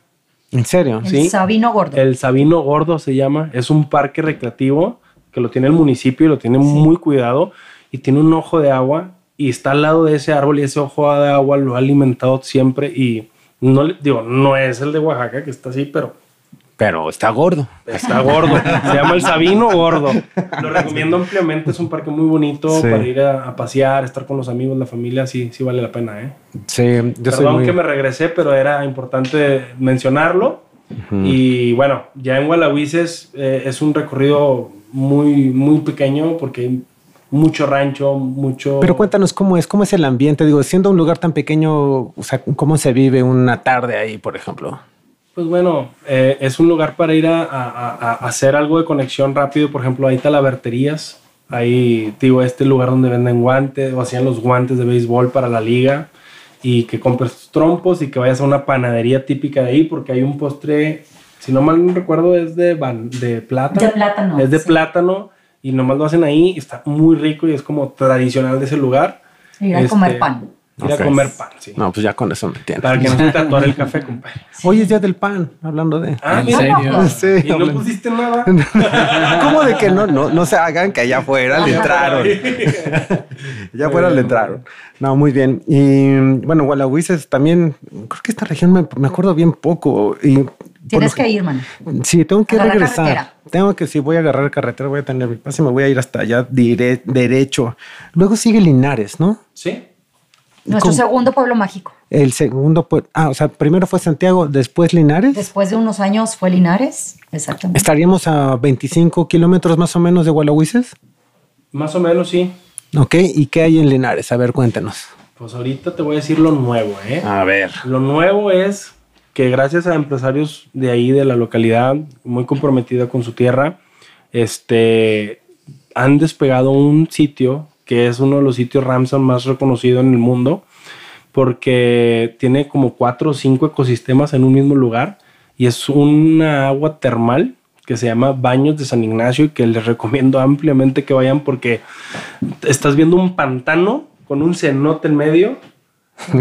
¿En serio? El Sí. Sabino Gordo. El Sabino Gordo se llama. Es un parque recreativo que lo tiene el municipio y lo tiene muy cuidado. Y tiene un ojo de agua y está al lado de ese árbol y ese ojo de agua lo ha alimentado siempre. Y no digo, no es el de Oaxaca que está así, pero Pero está gordo. Está gordo. Se llama el Sabino Gordo. Lo recomiendo ampliamente. Es un parque muy bonito Sí. para ir a, a pasear, estar con los amigos, la familia. Sí, sí vale la pena. ¿eh? Sí, yo Perdón muy... que me regresé, pero era importante mencionarlo. Y bueno, ya en Gualahuises eh, es un recorrido muy, muy pequeño porque hay mucho rancho, mucho... Pero cuéntanos cómo es, cómo es el ambiente. Digo, siendo un lugar tan pequeño, o sea, cómo se vive una tarde ahí, por ejemplo. Pues bueno, eh, es un lugar para ir a, a- a- hacer algo de conexión rápido. Por ejemplo, ahí está la verterías. Ahí, digo, este lugar donde venden guantes o hacían los guantes de béisbol para la liga. Y que compres tus trompos y que vayas a una panadería típica de ahí porque hay un postre, si no mal no recuerdo, es de, ban- de plátano. De plátano, Es de sí. plátano y nomás lo hacen ahí. Está muy rico y es como tradicional de ese lugar. Ir a Este, comer pan. Ir a comer pan, sí. No, pues ya con eso me entiendo. Para que no se te atore el café, compadre. (laughs) Hoy es día del pan, hablando de... Ah, ¿En serio? (laughs) Sí, Y no pusiste nada. (laughs) ¿Cómo de que no, no, no se hagan que allá afuera le entraron? Ya afuera le entraron. No, muy bien. Y bueno, Gualahuises también, creo que esta región me, me acuerdo bien poco. Y Tienes que ir, man. Sí, tengo que Agarrar regresar. carretera. Tengo que, si voy a agarrar carretera, voy a tener mi pase, me voy a ir hasta allá dire- derecho. Luego sigue Linares, ¿no? Sí. Nuestro ¿Cómo? segundo pueblo mágico. El segundo, pues, ah, o sea, primero fue Santiago, después Linares. Después de unos años fue Linares. Exactamente. Estaríamos a 25 kilómetros más o menos de Gualahuises. Más o menos sí. Ok, ¿y qué hay en Linares? A ver, cuéntenos. Pues ahorita te voy a decir lo nuevo, ¿eh? A ver. Lo nuevo es que gracias a empresarios de ahí, de la localidad, muy comprometida con su tierra, este, han despegado un sitio que es uno de los sitios Ramsar más reconocidos en el mundo, porque tiene como cuatro o cinco ecosistemas en un mismo lugar y es una agua termal que se llama Baños de San Ignacio y que les recomiendo ampliamente que vayan porque estás viendo un pantano con un cenote en medio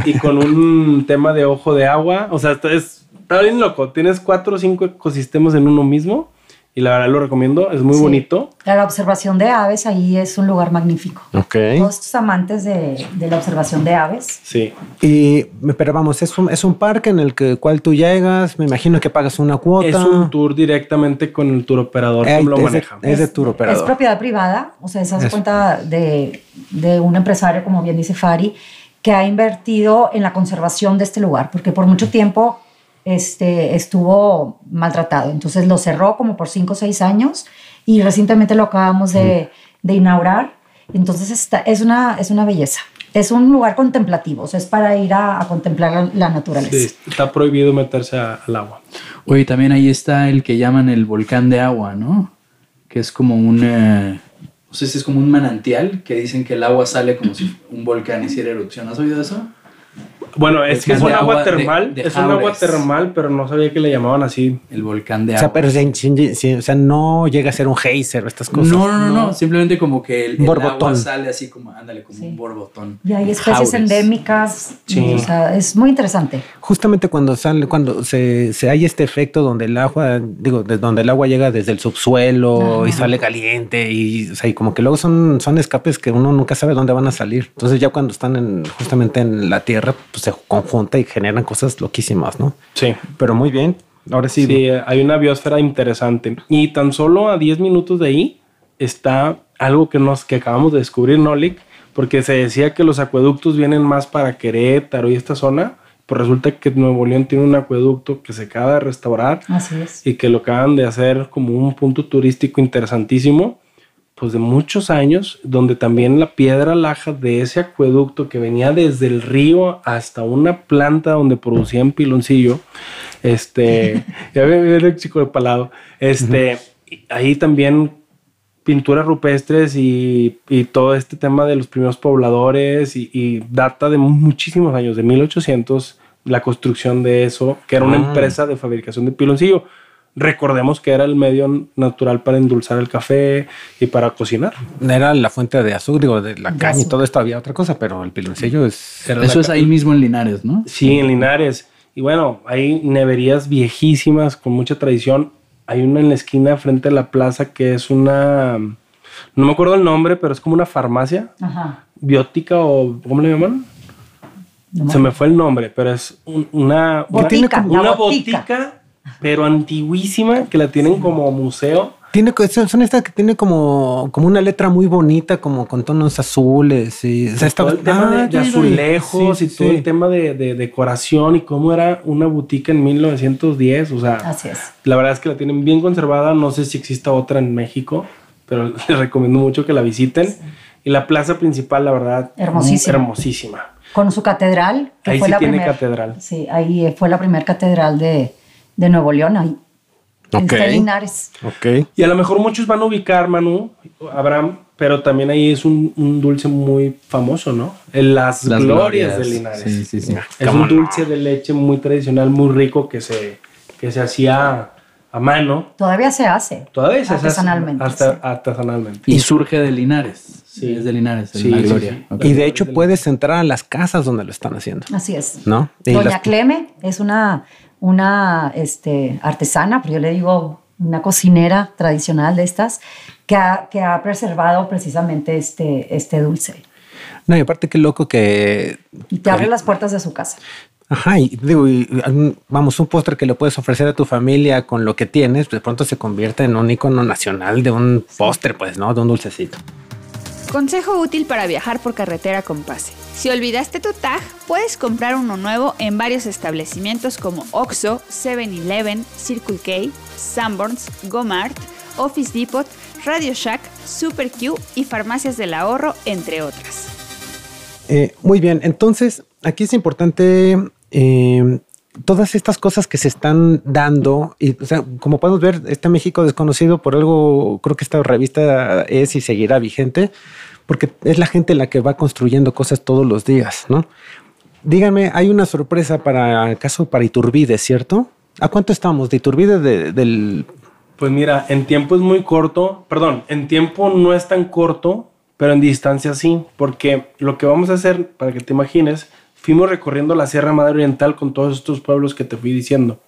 y con un (laughs) tema de ojo de agua. O sea, es- está bien loco. Tienes cuatro o cinco ecosistemas en uno mismo y la verdad lo recomiendo. Es muy Sí. bonito. La observación de aves ahí es un lugar magnífico. Ok. Todos estos amantes de, de la observación de aves. Sí. Y, pero vamos, es un, es un parque en el que, cual tú llegas, me imagino que pagas una cuota. Es un tour directamente con el tour operador Eh, que lo es de- maneja. es de tour Es operador. propiedad privada, o sea, se hace Es- cuenta de, de un empresario, como bien dice Fari, que ha invertido en la conservación de este lugar, porque por mucho tiempo este, estuvo maltratado. Entonces lo cerró como por cinco o seis años y recientemente lo acabamos de, de inaugurar. Entonces está, es, una, es una belleza. Es un lugar contemplativo, o sea, es para ir a, a contemplar la, la naturaleza. Sí, está prohibido meterse a- al agua. Oye, también ahí está el que llaman el volcán de agua, ¿no? Que es como un, eh, no sé si es como un manantial, que dicen que el agua sale como si un volcán hiciera erupción. ¿Has oído eso? Bueno, es que es un agua, agua termal. de es un agua termal, pero no sabía que le llamaban así. El volcán de O agua. sea, pero sin- sin- sin- o sea, no llega a ser un geyser o estas cosas. no, no, no, no, simplemente como que el, el Borbotón. agua sale así como, ándale, como Sí. un borbotón. Y hay especies Jaures. endémicas, Sí. o sea, es muy interesante. Justamente cuando sale, cuando se, se hay este efecto donde el agua, digo, de donde el agua llega desde el subsuelo y sale caliente y, o sea, y como que luego son, son escapes que uno nunca sabe dónde van a salir. Entonces ya cuando están en, justamente en la tierra, pues se conjunta y generan cosas loquísimas, ¿no? Sí. Pero muy bien. Ahora sí. Sí, hay una biosfera interesante. Y tan solo a 10 minutos de ahí está algo que nos que acabamos de descubrir, ¿no, Lick? Porque se decía que los acueductos vienen más para Querétaro y esta zona. Pues resulta que Nuevo León tiene un acueducto que se acaba de restaurar Así es. y que lo acaban de hacer como un punto turístico interesantísimo, pues de muchos años, donde también la piedra laja de ese acueducto que venía desde el río hasta una planta donde producían piloncillo, este, (laughs) ya ve el chico de palado, este, ahí también pinturas rupestres y, y todo este tema de los primeros pobladores y, y data de muchísimos años, de 1800, la construcción de eso, que era una Ah. empresa de fabricación de piloncillo. Recordemos que era el medio natural para endulzar el café y para cocinar. Era la fuente de azúcar, digo, de la De caña y todo esto había otra cosa, pero el piloncillo es. Eso es ahí mismo en Linares, ¿no? Sí, en Linares. Y bueno, hay neverías viejísimas con mucha tradición. Hay una en la esquina frente a la plaza que es una... No me acuerdo el nombre, pero es como una farmacia Ajá. biótica o... ¿Cómo le llaman? No Se me fue el nombre, pero es un- una... Botica, una, la una botica. botica, pero antiguísima, que la tienen como museo. Tiene, son son estas que tiene como, como una letra muy bonita, como con tonos azules. Y, o sea, está- todo el tema Ah, de, de azulejos Sí, y todo sí. el tema de, de decoración y cómo era una boutique en 1910. O sea, Así es. la verdad es que la tienen bien conservada. No sé si exista otra en México, pero (laughs) les recomiendo mucho que la visiten. Y la plaza principal, la verdad, Hermosísima. hermosísima. Con su catedral, que Ahí fue sí la tiene primera. catedral. Sí, ahí fue la primera catedral de, de Nuevo León, ahí. Ok. En Linares. Ok. Y a lo mejor muchos van a ubicar, Manu, Abraham, pero también ahí es un, un dulce muy famoso, ¿no? En las, Las glorias, glorias. de Linares. Sí, sí, sí. Es un dulce de leche muy tradicional, muy rico que se, que se hacía a mano. Todavía se hace. Todavía se hace Artesanalmente, hasta sí. artesanalmente. Y surge de Linares. Sí. Es de Linares, Sí, la gloria. sí. Y de hecho puedes entrar a las casas donde lo están haciendo, Así es. ¿no? Y Doña las- Cleme es una, una este, artesana, pero yo le digo una cocinera tradicional de estas, que ha, que ha preservado precisamente este, este dulce. No, y aparte qué loco que... Y te abre las puertas de su casa. Ajá, y digo, y, y, vamos, un postre que le puedes ofrecer a tu familia con lo que tienes, de pronto se convierte en un icono nacional de un postre, pues, ¿no? De un dulcecito. Consejo útil para viajar por carretera con pase. Si olvidaste tu tag, puedes comprar uno nuevo en varios establecimientos como Oxxo, 7-Eleven, Circle K, Sanborns, Gomart, Office Depot, Radio Shack, Super Q y Farmacias del Ahorro, entre otras. Eh, muy bien, entonces aquí es importante eh, todas estas cosas que se están dando y o sea, como podemos ver, este México desconocido por algo, creo que esta revista es y seguirá vigente porque es la gente la que va construyendo cosas todos los días, ¿no? Díganme, hay una sorpresa para caso para Iturbide, ¿cierto? ¿A cuánto estamos de Iturbide de- del Pues mira, en tiempo es muy corto, perdón, en tiempo no es tan corto, pero en distancia sí, porque lo que vamos a hacer, para que te imagines, fuimos recorriendo la Sierra Madre Oriental con todos estos pueblos que te fui diciendo.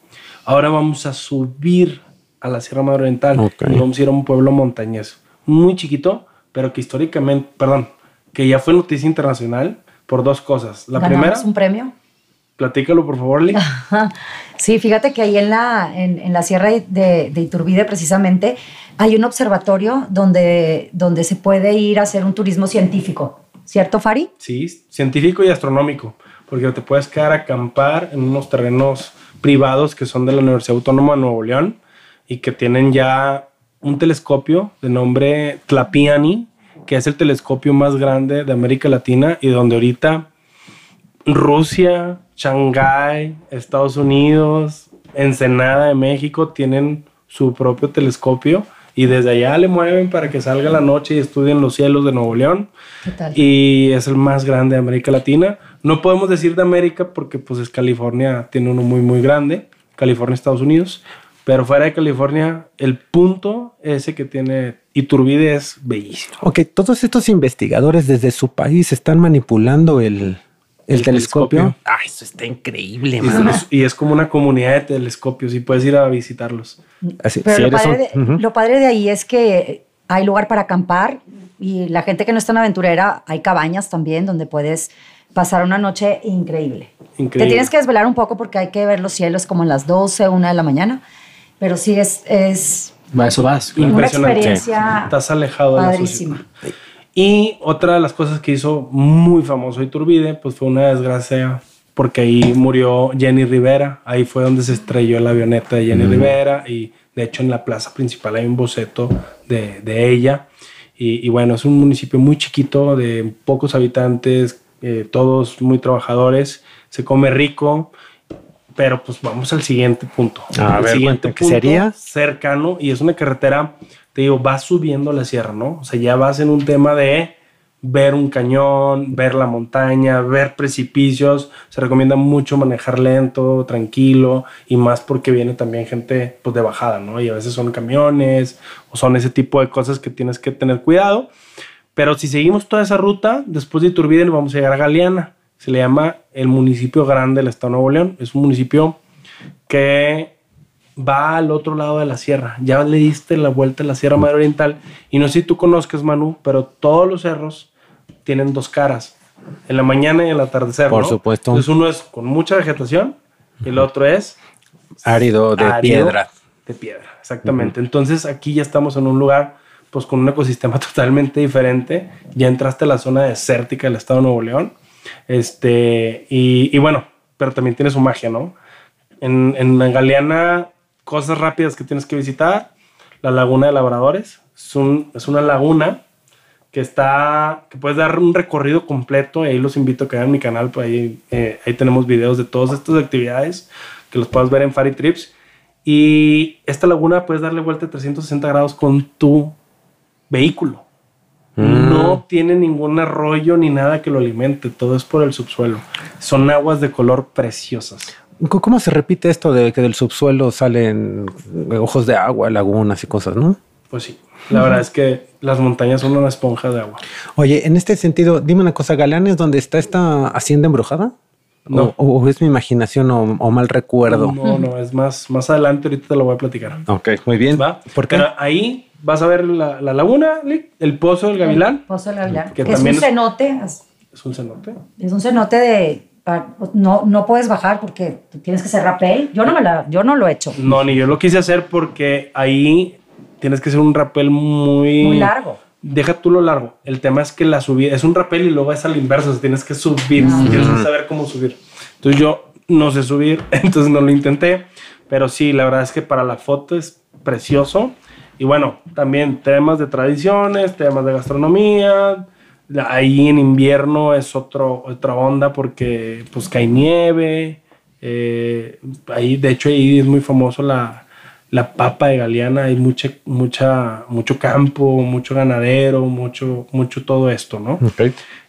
Ahora vamos a subir a la Sierra Madre Oriental Ok. y vamos a ir a un pueblo montañés, muy chiquito, pero que históricamente, perdón, que ya fue noticia internacional por dos cosas. La Ganamos primera, un premio. platícalo por favor, Lee. Sí, fíjate que ahí en la, en, en la sierra de, de Iturbide precisamente hay un observatorio donde, donde se puede ir a hacer un turismo científico, ¿cierto, Fari? Sí, científico y astronómico, porque te puedes quedar a acampar en unos terrenos privados que son de la Universidad Autónoma de Nuevo León y que tienen ya un telescopio de nombre Tlapiani, que es el telescopio más grande de América Latina y donde ahorita Rusia, Shanghái, Estados Unidos, Ensenada de México tienen su propio telescopio y desde allá le mueven para que salga la noche y estudien los cielos de Nuevo León ¿Qué tal? y es el más grande de América Latina. No podemos decir de América porque pues es California, tiene uno muy muy grande, California, Estados Unidos, pero fuera de California el punto ese que tiene Iturbide es bellísimo. Ok, todos estos investigadores desde su país están manipulando el, el El telescopio. telescopio. Ah, eso está increíble, es, y es como una comunidad de telescopios y puedes ir a visitarlos. Así, Pero si lo, padre de, lo padre de ahí es que hay lugar para acampar y la gente que no es tan aventurera, hay cabañas también donde puedes pasar una noche increíble. Increíble. Te tienes que desvelar un poco porque hay que ver los cielos como en las 12, 1 de la mañana, pero sí es, es Va, eso vas. claro. una Impresionante. experiencia Estás alejado de la padrísima. sociedad. Y otra de las cosas que hizo muy famoso Iturbide, pues fue una desgracia porque ahí murió Jenny Rivera. Ahí fue donde se estrelló la avioneta de Jenny Rivera y de hecho en la plaza principal hay un boceto de, de ella. Y, y bueno, es un municipio muy chiquito, de pocos habitantes, eh, todos muy trabajadores, se come rico, pero pues vamos al siguiente punto. A El ver, siguiente ¿qué sería? cercano y es una carretera, te digo, vas subiendo la sierra, ¿no? O sea, ya vas en un tema de ver un cañón, ver la montaña, ver precipicios. Se recomienda mucho manejar lento, tranquilo y más porque viene también gente pues de bajada, ¿no? Y a veces son camiones o son ese tipo de cosas que tienes que tener cuidado. Pero si seguimos toda esa ruta, después de Iturbide nos vamos a llegar a Galeana. Se le llama el municipio grande del estado de Nuevo León. Es un municipio que va al otro lado de la sierra. Ya le diste la vuelta a la Sierra Madre Oriental. Y no sé si tú conozcas, Manu, pero todos los cerros tienen dos caras. En la mañana y en el atardecer. Por ¿no? supuesto. Entonces uno es con mucha vegetación y el otro es Árido de árido piedra. De piedra, exactamente. Entonces aquí ya estamos en un lugar pues con un ecosistema (laughs) totalmente diferente. Ya entraste a la zona desértica del estado de Nuevo León. Este, y, y bueno, pero también tiene su magia, ¿no? En, en la Galeana, cosas rápidas que tienes que visitar. La Laguna de Labradores. Es, un- es una laguna que está, que puedes dar un recorrido completo. Y ahí los invito a que vean mi canal, pues ahí, eh, ahí tenemos videos de todas estas actividades que los puedes ver en Fari Trips. Y esta laguna puedes darle vuelta de 360 grados con tu vehículo. Mm. No tiene ningún arroyo ni nada que lo alimente, todo es por el subsuelo. Son aguas de color preciosas. ¿Cómo se repite esto de que del subsuelo salen ojos de agua, lagunas y cosas, no? Pues sí, la verdad es que las montañas son una esponja de agua. Oye, en este sentido, dime una cosa, ¿Galeana es donde está esta hacienda embrujada? No. ¿O, o es mi imaginación o, o mal recuerdo? No, no, es más, más adelante, ahorita te lo voy a platicar. Ok, muy bien. ¿Va? ¿Por qué? Pero ahí vas a ver la, la laguna, Lick, el pozo del gavilán. Pozo del Gavilán, Que que, es un cenote, es- Es un cenote. es un cenote de... pa- No, no puedes bajar porque tienes que ser rappel. Yo no, me la, yo no lo he hecho. No, ni yo lo quise hacer porque ahí tienes que hacer un rappel muy... Muy largo. Deja tú lo largo. El tema es que la subida es un rappel y luego es al inverso. o sea, tienes que subir. Ah. Tienes que saber cómo subir. Entonces yo no sé subir, (laughs) entonces no lo intenté. Pero sí, la verdad es que para la foto es precioso. Y bueno, también temas de tradiciones, temas de gastronomía. Ahí en invierno es otro, otra onda porque pues cae nieve. Eh, ahí, de hecho, ahí es muy famoso la, la papa de Galeana. Hay mucha, mucha, mucho campo, mucho ganadero, mucho, mucho todo esto, ¿no?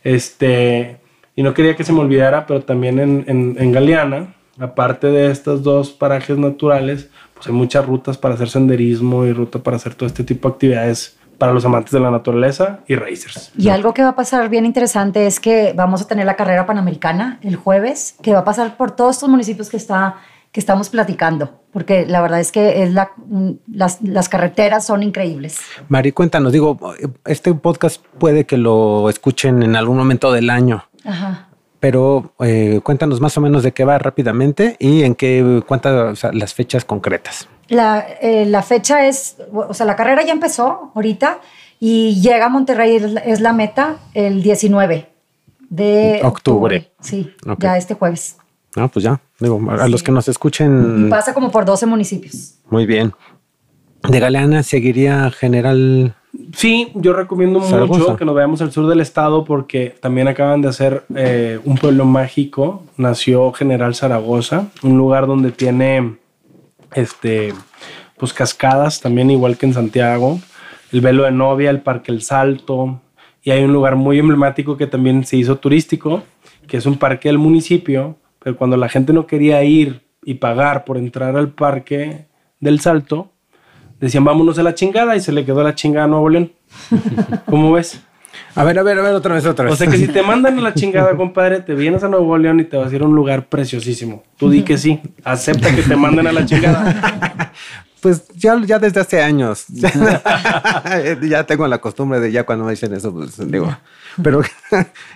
Este, y no quería que se me olvidara, pero también en, en, en Galeana, aparte de estos dos parajes naturales, pues hay muchas rutas para hacer senderismo y ruta para hacer todo este tipo de actividades para los amantes de la naturaleza y racers. Y algo que va a pasar bien interesante es que vamos a tener la carrera panamericana el jueves, que va a pasar por todos estos municipios que, está, que estamos platicando, porque la verdad es que es la, mm, las, las carreteras son increíbles. Mari, cuéntanos, digo, este podcast puede que lo escuchen en algún momento del año, Ajá. pero eh, cuéntanos más o menos de qué va rápidamente y en qué o sea, las fechas concretas. La, eh, la fecha es, o sea, la carrera ya empezó ahorita y llega a Monterrey, es la, meta, el 19 de Octubre. Sí, ya este jueves. No, pues ya, digo, a Sí. los que nos escuchen, Pasa como por 12 municipios. muy bien. De Galeana seguiría General. Sí, yo recomiendo mucho que nos veamos al sur del estado porque también acaban de hacer eh, un pueblo mágico. Nació General Zaragoza, un lugar donde tiene este, pues cascadas, también igual que en Santiago, el velo de novia, el Parque El Salto, y hay un lugar muy emblemático que también se hizo turístico, que es un parque del municipio, cuando la gente no quería ir y pagar por entrar al Parque del Salto, decían vámonos a la chingada y se le quedó la chingada a Nuevo León. (laughs) ¿Cómo ves? A ver, a ver, a ver, otra vez, otra vez. O sea que si te mandan a la chingada, compadre, te vienes a Nuevo León y te vas a ir a un lugar preciosísimo. Tú di que sí, acepta que te manden a la chingada. (laughs) pues ya, ya desde hace años. (laughs) ya tengo la costumbre de ya cuando me dicen eso, pues digo. Pero,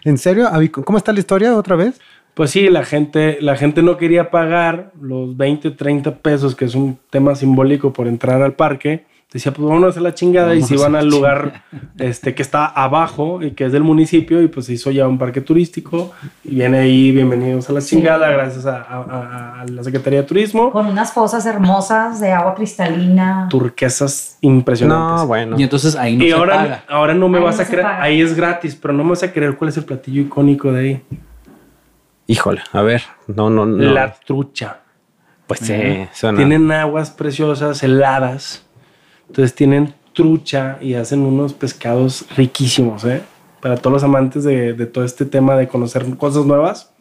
¿en serio? ¿Cómo está la historia otra vez? Pues sí, la gente, la gente no quería pagar los 20, 30 pesos, que es un tema simbólico por entrar al parque decía, pues vamos a hacer la chingada y se iban al lugar este, que está abajo y que es del municipio y pues se hizo ya un parque turístico y viene ahí, bienvenidos a la chingada, gracias a, la Secretaría de Turismo. Con unas fosas hermosas de agua cristalina. Turquesas impresionantes. No, bueno. Y entonces ahí no y se ahora, paga. ahora no me vas a creer, ahí es gratis, pero no me vas a creer cuál es el platillo icónico de ahí. Híjole, a ver, no, no, no. La trucha. Pues sí, suena. Tienen aguas preciosas, heladas entonces tienen trucha y hacen unos pescados riquísimos, ¿eh? Para todos los amantes de, todo este tema de conocer cosas nuevas.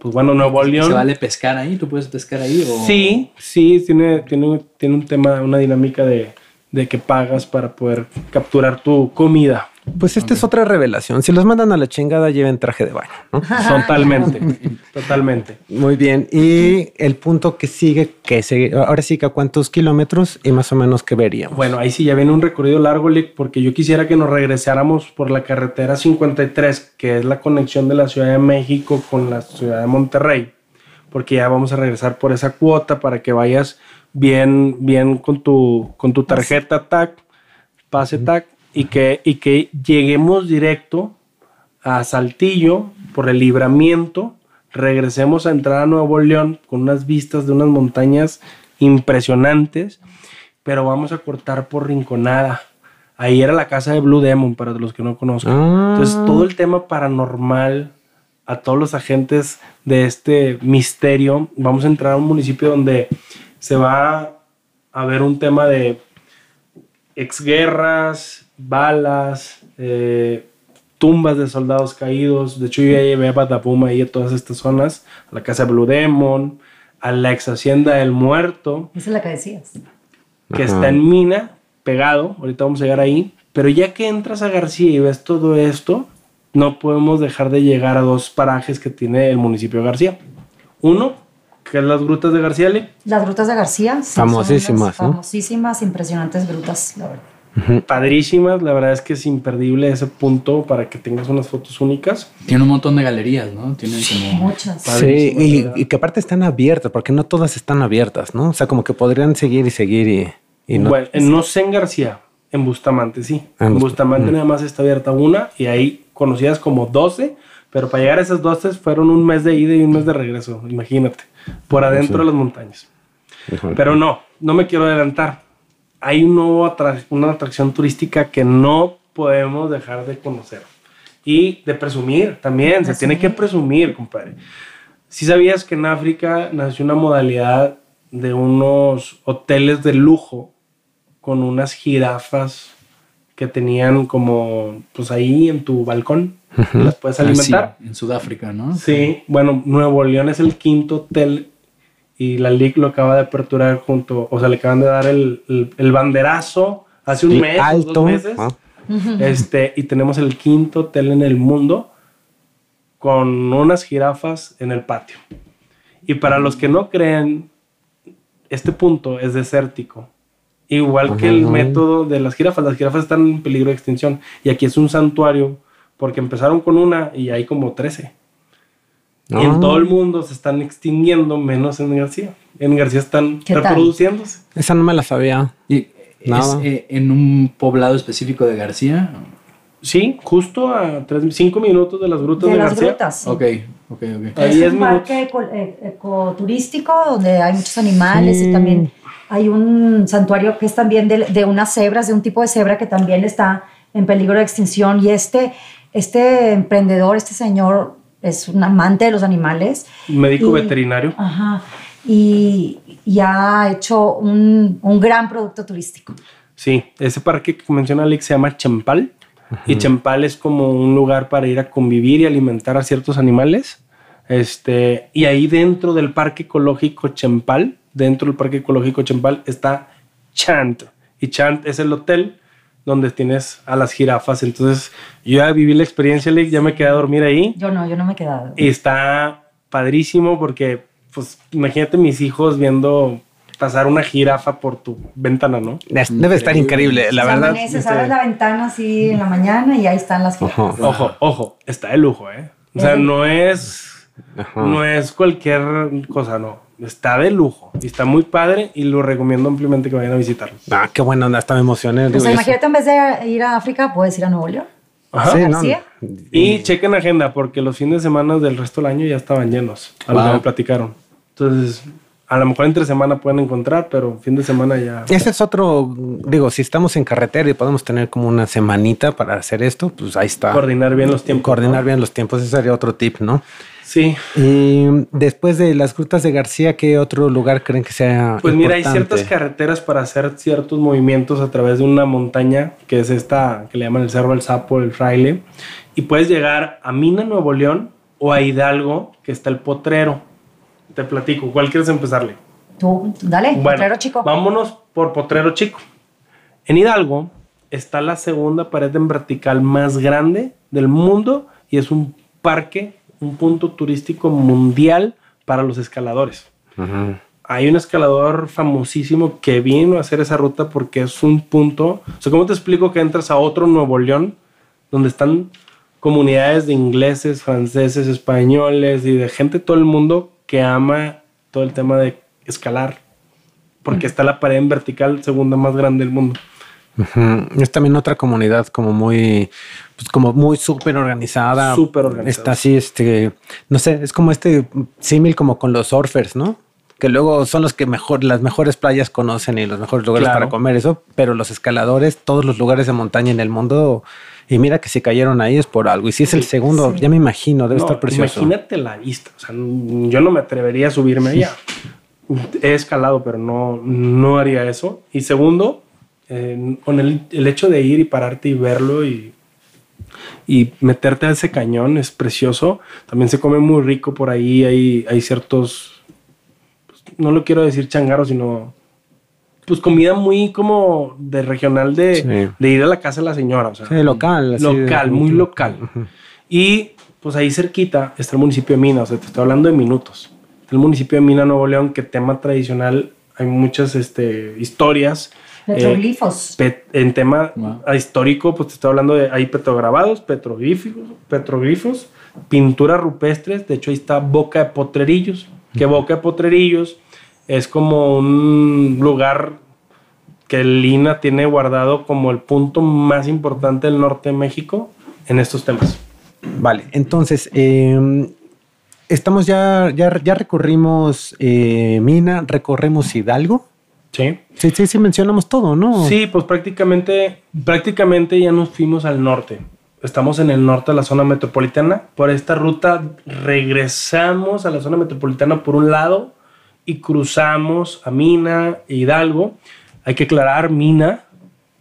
Pues bueno, Nuevo León. ¿Se vale pescar ahí? ¿Tú puedes pescar ahí? Sí, sí, tiene, tiene, tiene un tema, una dinámica de, de que pagas para poder capturar tu comida. Pues esta es otra revelación. Si los mandan a la chingada, lleven traje de baño. ¿no? (laughs) totalmente, (laughs) totalmente. Muy bien. Y el punto que sigue, que sigue, ahora sí que a cuántos kilómetros y más o menos qué veríamos. Bueno, ahí sí ya viene un recorrido largo, porque yo quisiera que nos regresáramos por la carretera 53, que es la conexión de la Ciudad de México con la Ciudad de Monterrey, porque ya vamos a regresar por esa cuota para que vayas bien, bien con tu, con tu tarjeta TAC, pase TAC y que, y que lleguemos directo a Saltillo por el libramiento, regresemos a entrar a Nuevo León con unas vistas de unas montañas impresionantes, pero vamos a cortar por Rinconada. Ahí era la casa de Blue Demon, para los que no conozcan. Ah. Entonces, todo el tema paranormal, a todos los agentes de este misterio, vamos a entrar a un municipio donde se va a ver un tema de exguerras, balas, eh, tumbas de soldados caídos. De hecho, yo ya llevé a Batapuma ahí a todas estas zonas, a la casa de Blue Demon, a la ex hacienda del muerto. Esa es la que decías. Que está en Mina, pegado. Ahorita vamos a llegar ahí. Pero ya que entras a García y ves todo esto, no podemos dejar de llegar a dos parajes que tiene el municipio de García. Uno, que es las grutas de García. Las grutas de García. famosísimas. Famosísimas, impresionantes grutas, la verdad padrísimas. La verdad es que es imperdible ese punto para que tengas unas fotos únicas. Tiene un montón de galerías, ¿no? Tienen como muchas. Sí, y, que aparte están abiertas, porque no todas están abiertas, ¿no? O sea, como que podrían seguir y seguir y, no. Bueno, no sé en García, en Bustamante sí. Ah, en, Bustamante nada más está abierta una y ahí conocidas como 12, pero para llegar a esas 12 fueron un mes de ida y un mes de regreso, imagínate, por adentro de las montañas. Pero no, no me quiero adelantar hay un nuevo una atracción turística que no podemos dejar de conocer. Y de presumir también, se tiene que presumir, compadre. Si sabías que en África nació una modalidad de unos hoteles de lujo con unas jirafas que tenían como, pues ahí en tu balcón, las puedes ah, alimentar. en Sudáfrica, ¿no? Sí, bueno, Nuevo León es el quinto hotel y la Liga lo acaba de aperturar junto, o sea, le acaban de dar el, el, banderazo hace un mes, alto. dos meses. Ah. Este, y tenemos el quinto hotel en el mundo con unas jirafas en el patio. Y para los que no creen, este punto es desértico. Igual que el método de las jirafas. Las jirafas están en peligro de extinción. Y aquí es un santuario porque empezaron con una y hay como 13. Y en todo el mundo se están extinguiendo, menos en García. En García están reproduciéndose. Esa no me la sabía. ¿Y ¿Es eh, en un poblado específico de García? Sí, justo a 5 minutos de las grutas de, de las García. Grutas, Ok, ok, ok. Ahí es un parque eh, ecoturístico donde hay muchos animales y también hay un santuario que es también de, de, unas cebras, de un tipo de cebra que también está en peligro de extinción. Y este, este emprendedor, este señor es un amante de los animales. Médico veterinario. Ajá. Y, ha hecho un, un, gran producto turístico. Sí, ese parque que menciona Alex se llama Chempal. Y Chempal es como un lugar para ir a convivir y alimentar a ciertos animales. Este, y ahí dentro del parque ecológico Chempal, dentro del parque ecológico Chempal, está Chant. Y Chant es el hotel donde tienes a las jirafas. Entonces, yo ya viví la experiencia, Lick, ya me quedé a dormir ahí. Yo no, yo no me he quedado. Y está padrísimo porque, pues, imagínate mis hijos viendo pasar una jirafa por tu ventana, ¿no? Debe estar increíble, la Se verdad. amanece, abres la ventana así en la mañana y ahí están las jirafas. Ojo, ojo, está de lujo, ¿eh? O sea, Ujú. no es, no es cualquier cosa, no. Está de lujo y está muy padre y lo recomiendo ampliamente que vayan a visitarlo. Ah, qué bueno, hasta me emocioné. Yo- imagínate en vez de ir a África, puedes ir a Nuevo León. Ajá. Sí, no. Y chequen agenda porque los fines de semana del resto del año ya estaban llenos, a lo que Wow. me platicaron. Entonces, a lo mejor entre semana pueden encontrar, pero fin de semana ya. Ese es otro, digo, si estamos en carretera y podemos tener como una semanita para hacer esto, pues ahí está. Coordinar bien los tiempos. Coordinar ¿no? bien los tiempos, ese sería otro tip, ¿no? Sí. Y después de las grutas de García, ¿qué otro lugar creen que sea? Pues mira, hay ciertas carreteras para hacer ciertos movimientos a través de una montaña, que es esta que le llaman el Cerro del Sapo, el Fraile, y puedes llegar a Mina, Nuevo León, o a Hidalgo, que está el Potrero. Te platico, ¿cuál quieres empezarle? Tú, dale, potrero chico. Vámonos por Potrero Chico. En Hidalgo está la segunda pared en vertical más grande del mundo y es un parque, un punto turístico mundial para los escaladores. Hay un escalador famosísimo que vino a hacer esa ruta porque es un punto. O sea, ¿cómo te explico que entras a otro Nuevo León donde están comunidades de ingleses, franceses, españoles y de gente de todo el mundo que ama todo el tema de escalar? Porque está la pared en vertical segunda más grande del mundo. Ujú. Es también otra comunidad como muy, pues como muy súper organizada. Súper organizada. Está así, este, no sé, es como este símil como con los surfers, ¿no? Que luego son los que mejor, las mejores playas conocen y los mejores lugares Claro. para comer eso, pero los escaladores, todos los lugares de montaña en el mundo, y mira que si cayeron ahí es por algo. Y si es el segundo, sí. ya me imagino, debe No, estar precioso. Imagínate la vista. O sea, yo no me atrevería a subirme allá. He escalado, pero no, no haría eso. Y segundo, eh, con el, el hecho de ir y pararte y verlo y, y meterte a ese cañón es precioso. También se come muy rico por ahí. Hay, hay ciertos, pues, no lo quiero decir changaros, sino pues comida muy como de regional de, Sí. de ir a la casa de la señora. O sea, Sí, local. así de- local, muy local. Y pues ahí cerquita está el municipio de Mina, o sea, te estoy hablando de minutos. El municipio de Mina, Nuevo León, que tema tradicional, hay muchas este, historias. Eh, Petroglifos. pe- en tema Wow. histórico, pues te estoy hablando de, hay petrograbados, petroglifos, petroglifos, pinturas rupestres, de hecho ahí está Boca de Potrerillos, que Boca de Potrerillos es como un lugar que Lina tiene guardado como el punto más importante del norte de México en estos temas. Vale, entonces, eh, estamos ya, ya, ya recorrimos eh, Mina, recorremos Hidalgo. Sí. Sí, sí, sí, mencionamos todo, ¿no? Sí, pues prácticamente, prácticamente ya nos fuimos al norte. Estamos en el norte de la zona metropolitana. Por esta ruta regresamos a la zona metropolitana por un lado y cruzamos a Mina e Hidalgo. Hay que aclarar, Mina,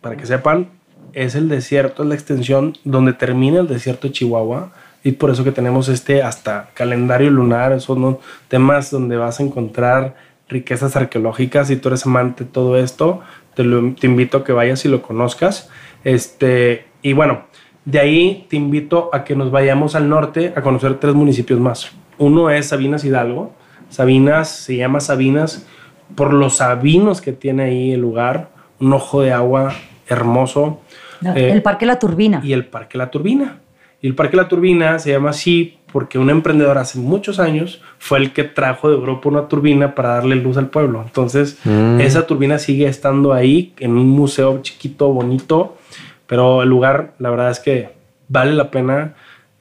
para que sepan, es el desierto, es la extensión donde termina el desierto de Chihuahua. Y por eso que tenemos este hasta calendario lunar, esos ¿no? temas donde vas a encontrar riquezas arqueológicas. Si tú eres amante de todo esto, te, lo- te invito a que vayas y lo conozcas. Este, y bueno, de ahí te invito a que nos vayamos al norte a conocer tres municipios más. Uno es Sabinas Hidalgo. Sabinas se llama Sabinas por los sabinos que tiene ahí el lugar. Un ojo de agua hermoso. Eh, el Parque La Turbina. y el Parque La Turbina. Y el Parque La Turbina se llama así porque un emprendedor hace muchos años fue el que trajo de Europa una turbina para darle luz al pueblo. Entonces, Mm. esa turbina sigue estando ahí en un museo chiquito, bonito, pero el lugar, la verdad es que vale la pena.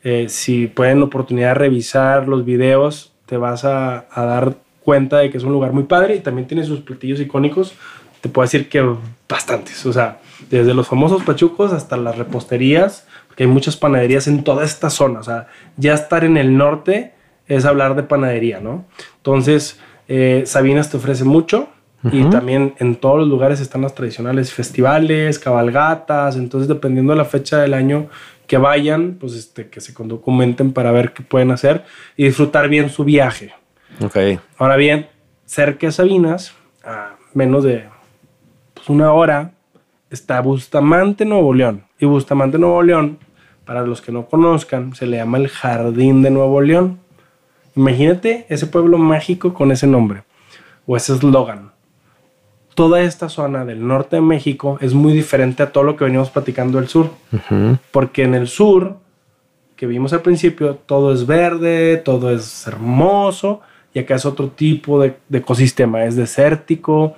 Eh, si pueden oportunidad de revisar los videos, te vas a, a dar cuenta de que es un lugar muy padre y también tiene sus platillos icónicos. Te puedo decir que bastantes, o sea, desde los famosos pachucos hasta las reposterías, porque hay muchas panaderías en toda esta zona. O sea, ya estar en el norte es hablar de panadería, ¿no? Entonces, eh, Sabinas te ofrece mucho y también en todos los lugares están las tradicionales festivales, cabalgatas. Entonces, dependiendo de la fecha del año que vayan, pues este, que se documenten para ver qué pueden hacer y disfrutar bien su viaje. Ok. Ahora bien, cerca de Sabinas, a menos de pues, una hora, está Bustamante, Nuevo León. Y Bustamante, Nuevo León, para los que no conozcan, se le llama el Jardín de Nuevo León. Imagínate ese pueblo mágico con ese nombre o ese eslogan. toda esta zona del norte de México es muy diferente a todo lo que venimos platicando del sur. Porque en el sur, que vimos al principio, todo es verde, todo es hermoso, y acá es otro tipo de, de ecosistema, es desértico,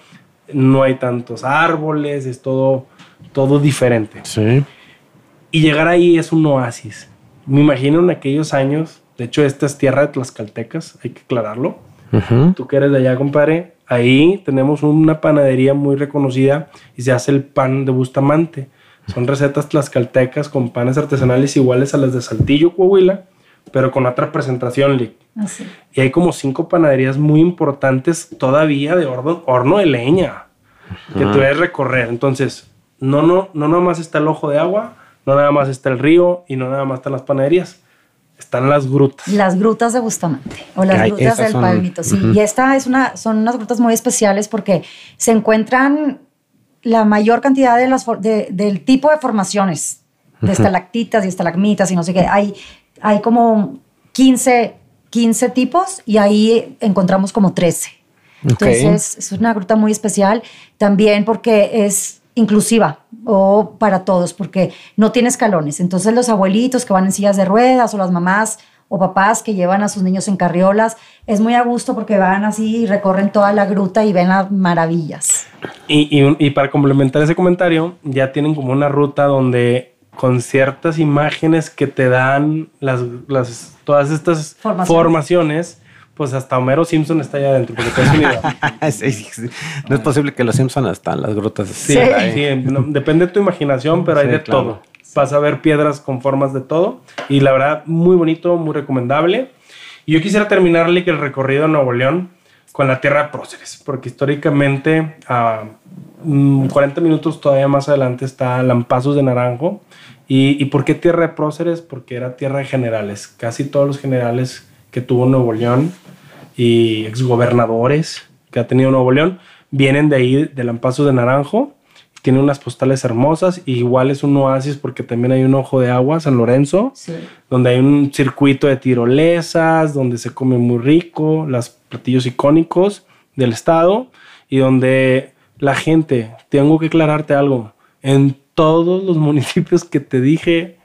no hay tantos árboles, es todo, todo diferente. Sí. Y llegar ahí es un oasis. Me imagino en aquellos años, de hecho esta es tierra de Tlaxcaltecas, hay que aclararlo. Tú que eres de allá, compadre, ahí tenemos una panadería muy reconocida y se hace el pan de Bustamante. Son recetas tlaxcaltecas con panes artesanales iguales a las de Saltillo, Coahuila, pero con otra presentación, Lick. Así. Y hay como cinco panaderías muy importantes todavía de horno, horno de leña que tú debes recorrer. Entonces, no, no, no nada más está el ojo de agua, no nada más está el río y no nada más están las panaderías. Están las grutas. Las grutas de Bustamante o las Ay, grutas del son- Palmito. Sí, y esta es una, son unas grutas muy especiales porque se encuentran la mayor cantidad de las, de- del tipo de formaciones, de estalactitas y estalagmitas y no sé qué. Hay, hay como 15, 15 tipos y ahí encontramos como 13. Entonces, es una gruta muy especial también porque es inclusiva o para todos, porque no tiene escalones. Entonces, los abuelitos que van en sillas de ruedas o las mamás o papás que llevan a sus niños en carriolas, es muy a gusto porque van así y recorren toda la gruta y ven las maravillas. Y, y- y para complementar ese comentario, ya tienen como una ruta donde con ciertas imágenes que te dan las, las- todas estas Formaciones. formaciones, pues hasta Homero Simpson está allá adentro. (laughs) Sí, sí. No es posible que los Simpson están las grutas. Sí, Sí. no, depende de tu imaginación, pero hay de claro. todo. Vas a ver piedras con formas de todo. Y la verdad, muy bonito, muy recomendable. Y yo quisiera terminarle que el recorrido en Nuevo León con la tierra de próceres, porque históricamente a mm, 40 minutos todavía más adelante está Lampazos de Naranjo. ¿Y, ¿Y por qué tierra de próceres? Porque era tierra de generales. Casi todos los generales que tuvo Nuevo León y exgobernadores que ha tenido Nuevo León vienen de ahí, de Lampazos de Naranjo. Tiene unas postales hermosas. y igual es un oasis porque también hay un ojo de agua, San Lorenzo Sí. donde hay un circuito de tirolesas, donde se come muy rico, los platillos icónicos del estado y donde la gente, tengo que aclararte algo, en todos los (laughs) municipios que te dije,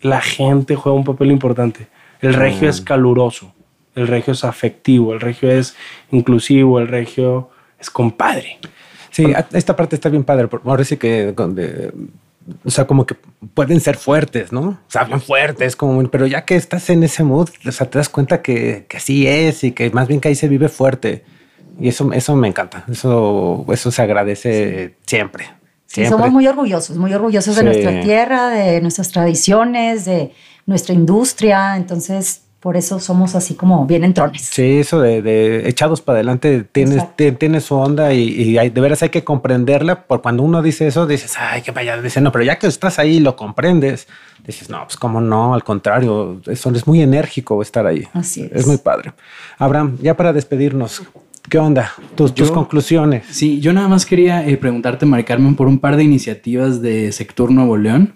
la gente juega un papel importante. El regio es caluroso, el regio es afectivo, el regio es inclusivo, el regio es compadre. Sí, esta parte está bien padre. porque Ahora sí que, de- o sea, como que pueden ser fuertes, ¿no? O sea, hablan fuertes, como, pero ya que estás en ese mood, o sea, te das cuenta que, que así es y que más bien que ahí se vive fuerte. Y eso, eso me encanta. Eso, eso se agradece siempre. Sí, Siempre. somos muy orgullosos, muy orgullosos de Sí. nuestra tierra, de nuestras tradiciones, de nuestra industria. Entonces, por eso somos así como bien entrones. Sí, eso de, de echados para adelante tiene, Exacto. tiene, tiene su onda y, y hay- de veras hay que comprenderla. Por cuando uno dice eso, dices, ay, que vaya, dice, no, pero ya que estás ahí y lo comprendes, dices, no, pues cómo no, al contrario, eso es muy enérgico estar ahí. Así es. Es muy padre. Abraham, ya para despedirnos, ¿qué onda? Tus, tus Yo- conclusiones. Sí, yo nada más quería eh, preguntarte, Mari Carmen, por un par de iniciativas de Sector Nuevo León.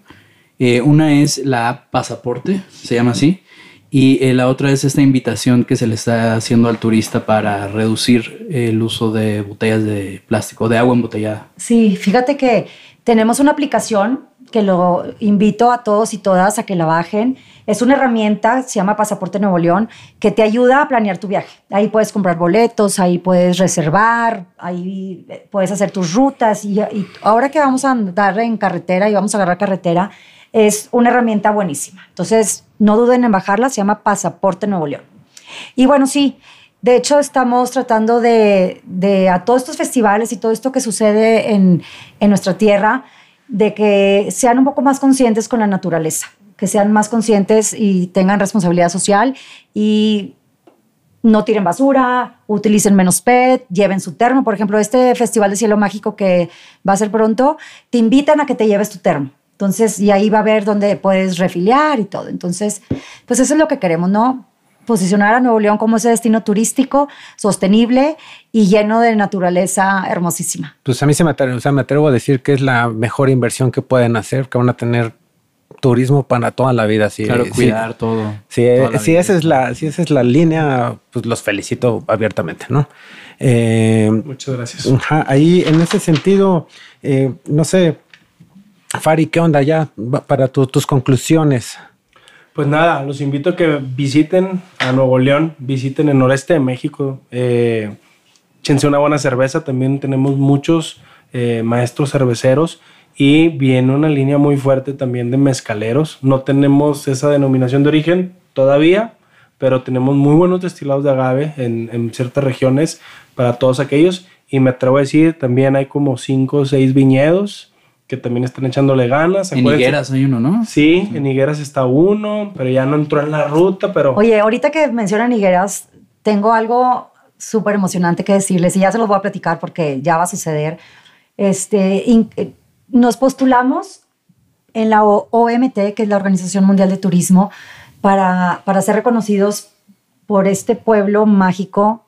Eh, una es la app Pasaporte, se llama así, y eh, la otra es esta invitación que se le está haciendo al turista para reducir el uso de botellas de plástico, de agua embotellada. Sí, fíjate que tenemos una aplicación que lo invito a todos y todas a que la bajen. Es una herramienta, se llama Pasaporte Nuevo León, que te ayuda a planear tu viaje. Ahí puedes comprar boletos, ahí puedes reservar, ahí eh, puedes hacer tus rutas. Y, y ahora que vamos a andar en carretera y vamos a agarrar carretera, es una herramienta buenísima. Entonces, no duden en bajarla, se llama Pasaporte Nuevo León. Y bueno, sí, de hecho estamos tratando de, de a todos estos festivales y todo esto que sucede en, en nuestra tierra, de que sean un poco más conscientes con la naturaleza, que sean más conscientes y tengan responsabilidad social y no tiren basura, utilicen menos PET, lleven su termo. Por ejemplo, este Festival de Cielo Mágico que va a ser pronto, te invitan a que te lleves tu termo. Entonces, y ahí va a ver dónde puedes refiliar y todo. Entonces, pues eso es lo que queremos, ¿no? Posicionar a Nuevo León como ese destino turístico sostenible y lleno de naturaleza hermosísima. Pues a mí se me atrevo, o sea, me atrevo a decir que es la mejor inversión que pueden hacer, que van a tener turismo para toda la vida. Sí, claro, sí. cuidar todo. Sí, si esa es la, si esa es la línea, pues los felicito abiertamente, ¿no? Eh, Muchas gracias. ahí, en ese sentido, eh, no sé, Fari, ¿qué onda ya para tus conclusiones? Pues nada, los invito a que visiten a Nuevo León, visiten el noreste de México, eh, échense una buena cerveza, también tenemos muchos eh, maestros cerveceros y viene una línea muy fuerte también de mezcaleros. No tenemos esa denominación de origen todavía, pero tenemos muy buenos destilados de agave en, en ciertas regiones para todos aquellos. Y me atrevo a decir, también hay como cinco o seis viñedos que también están echándole ganas. En Higueras hay uno, ¿no? Sí, en Higueras está uno, pero ya no entró en la ruta, pero... Oye, ahorita que mencionan Higueras, tengo algo súper emocionante que decirles y ya se los voy a platicar porque ya va a suceder. Este, eh, nos postulamos en la OMT, que es la Organización Mundial de Turismo, para, para ser reconocidos por este pueblo mágico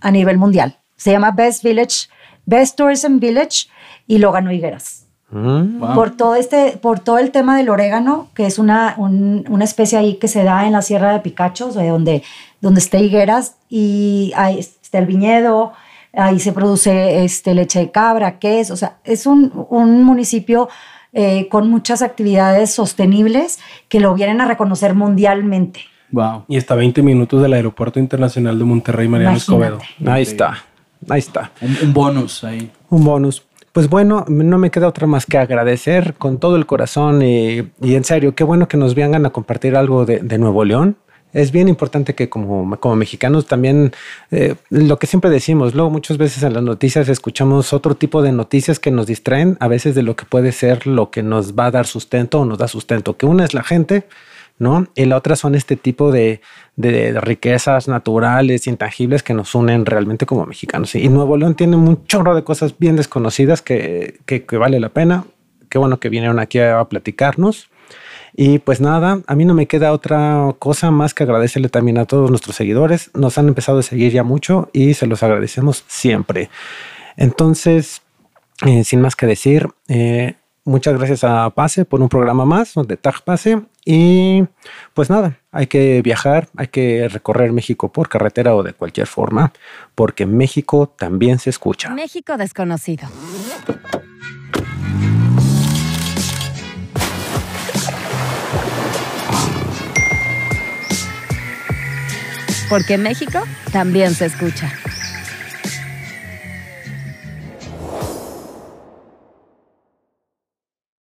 a nivel mundial. Se llama Best Village, Best Tourism Village y lo ganó Higueras. Mm. Por, todo este, por todo el tema del orégano, que es una, una especie ahí que se da en la Sierra de Picacho, donde, donde está Higueras, y ahí está el viñedo, ahí se produce este, leche de cabra, queso, o sea, es un, un municipio eh, con muchas actividades sostenibles que lo vienen a reconocer mundialmente. Wow. Y está a 20 minutos del Aeropuerto Internacional de Monterrey, Mariano Escobedo. Ahí está, ahí está. Un, bonus ahí. Un bonus. Pues bueno, no me queda otra más que agradecer con todo el corazón y, en serio, qué bueno que nos vengan a compartir algo de, Nuevo León. Es bien importante que como, como mexicanos también, eh, lo que siempre decimos, luego muchas veces en las noticias escuchamos otro tipo de noticias que nos distraen a veces de lo que puede ser lo que nos va a dar sustento o nos da sustento, que una es la gente ¿no? Y la otra son este tipo de, riquezas naturales, intangibles que nos unen realmente como mexicanos. Y Nuevo León tiene un chorro de cosas bien desconocidas que, vale la pena. Qué bueno que vinieron aquí a, platicarnos. Y pues nada, a mí no me queda otra cosa más que agradecerle también a todos nuestros seguidores. Nos han empezado a seguir ya mucho y se los agradecemos siempre. Entonces, eh, sin más que decir, eh, muchas gracias a Pase por un programa más de Tag Pase. Y pues nada, hay que viajar, hay que recorrer México por carretera o de cualquier forma, porque México también se escucha. México desconocido. Porque México también se escucha.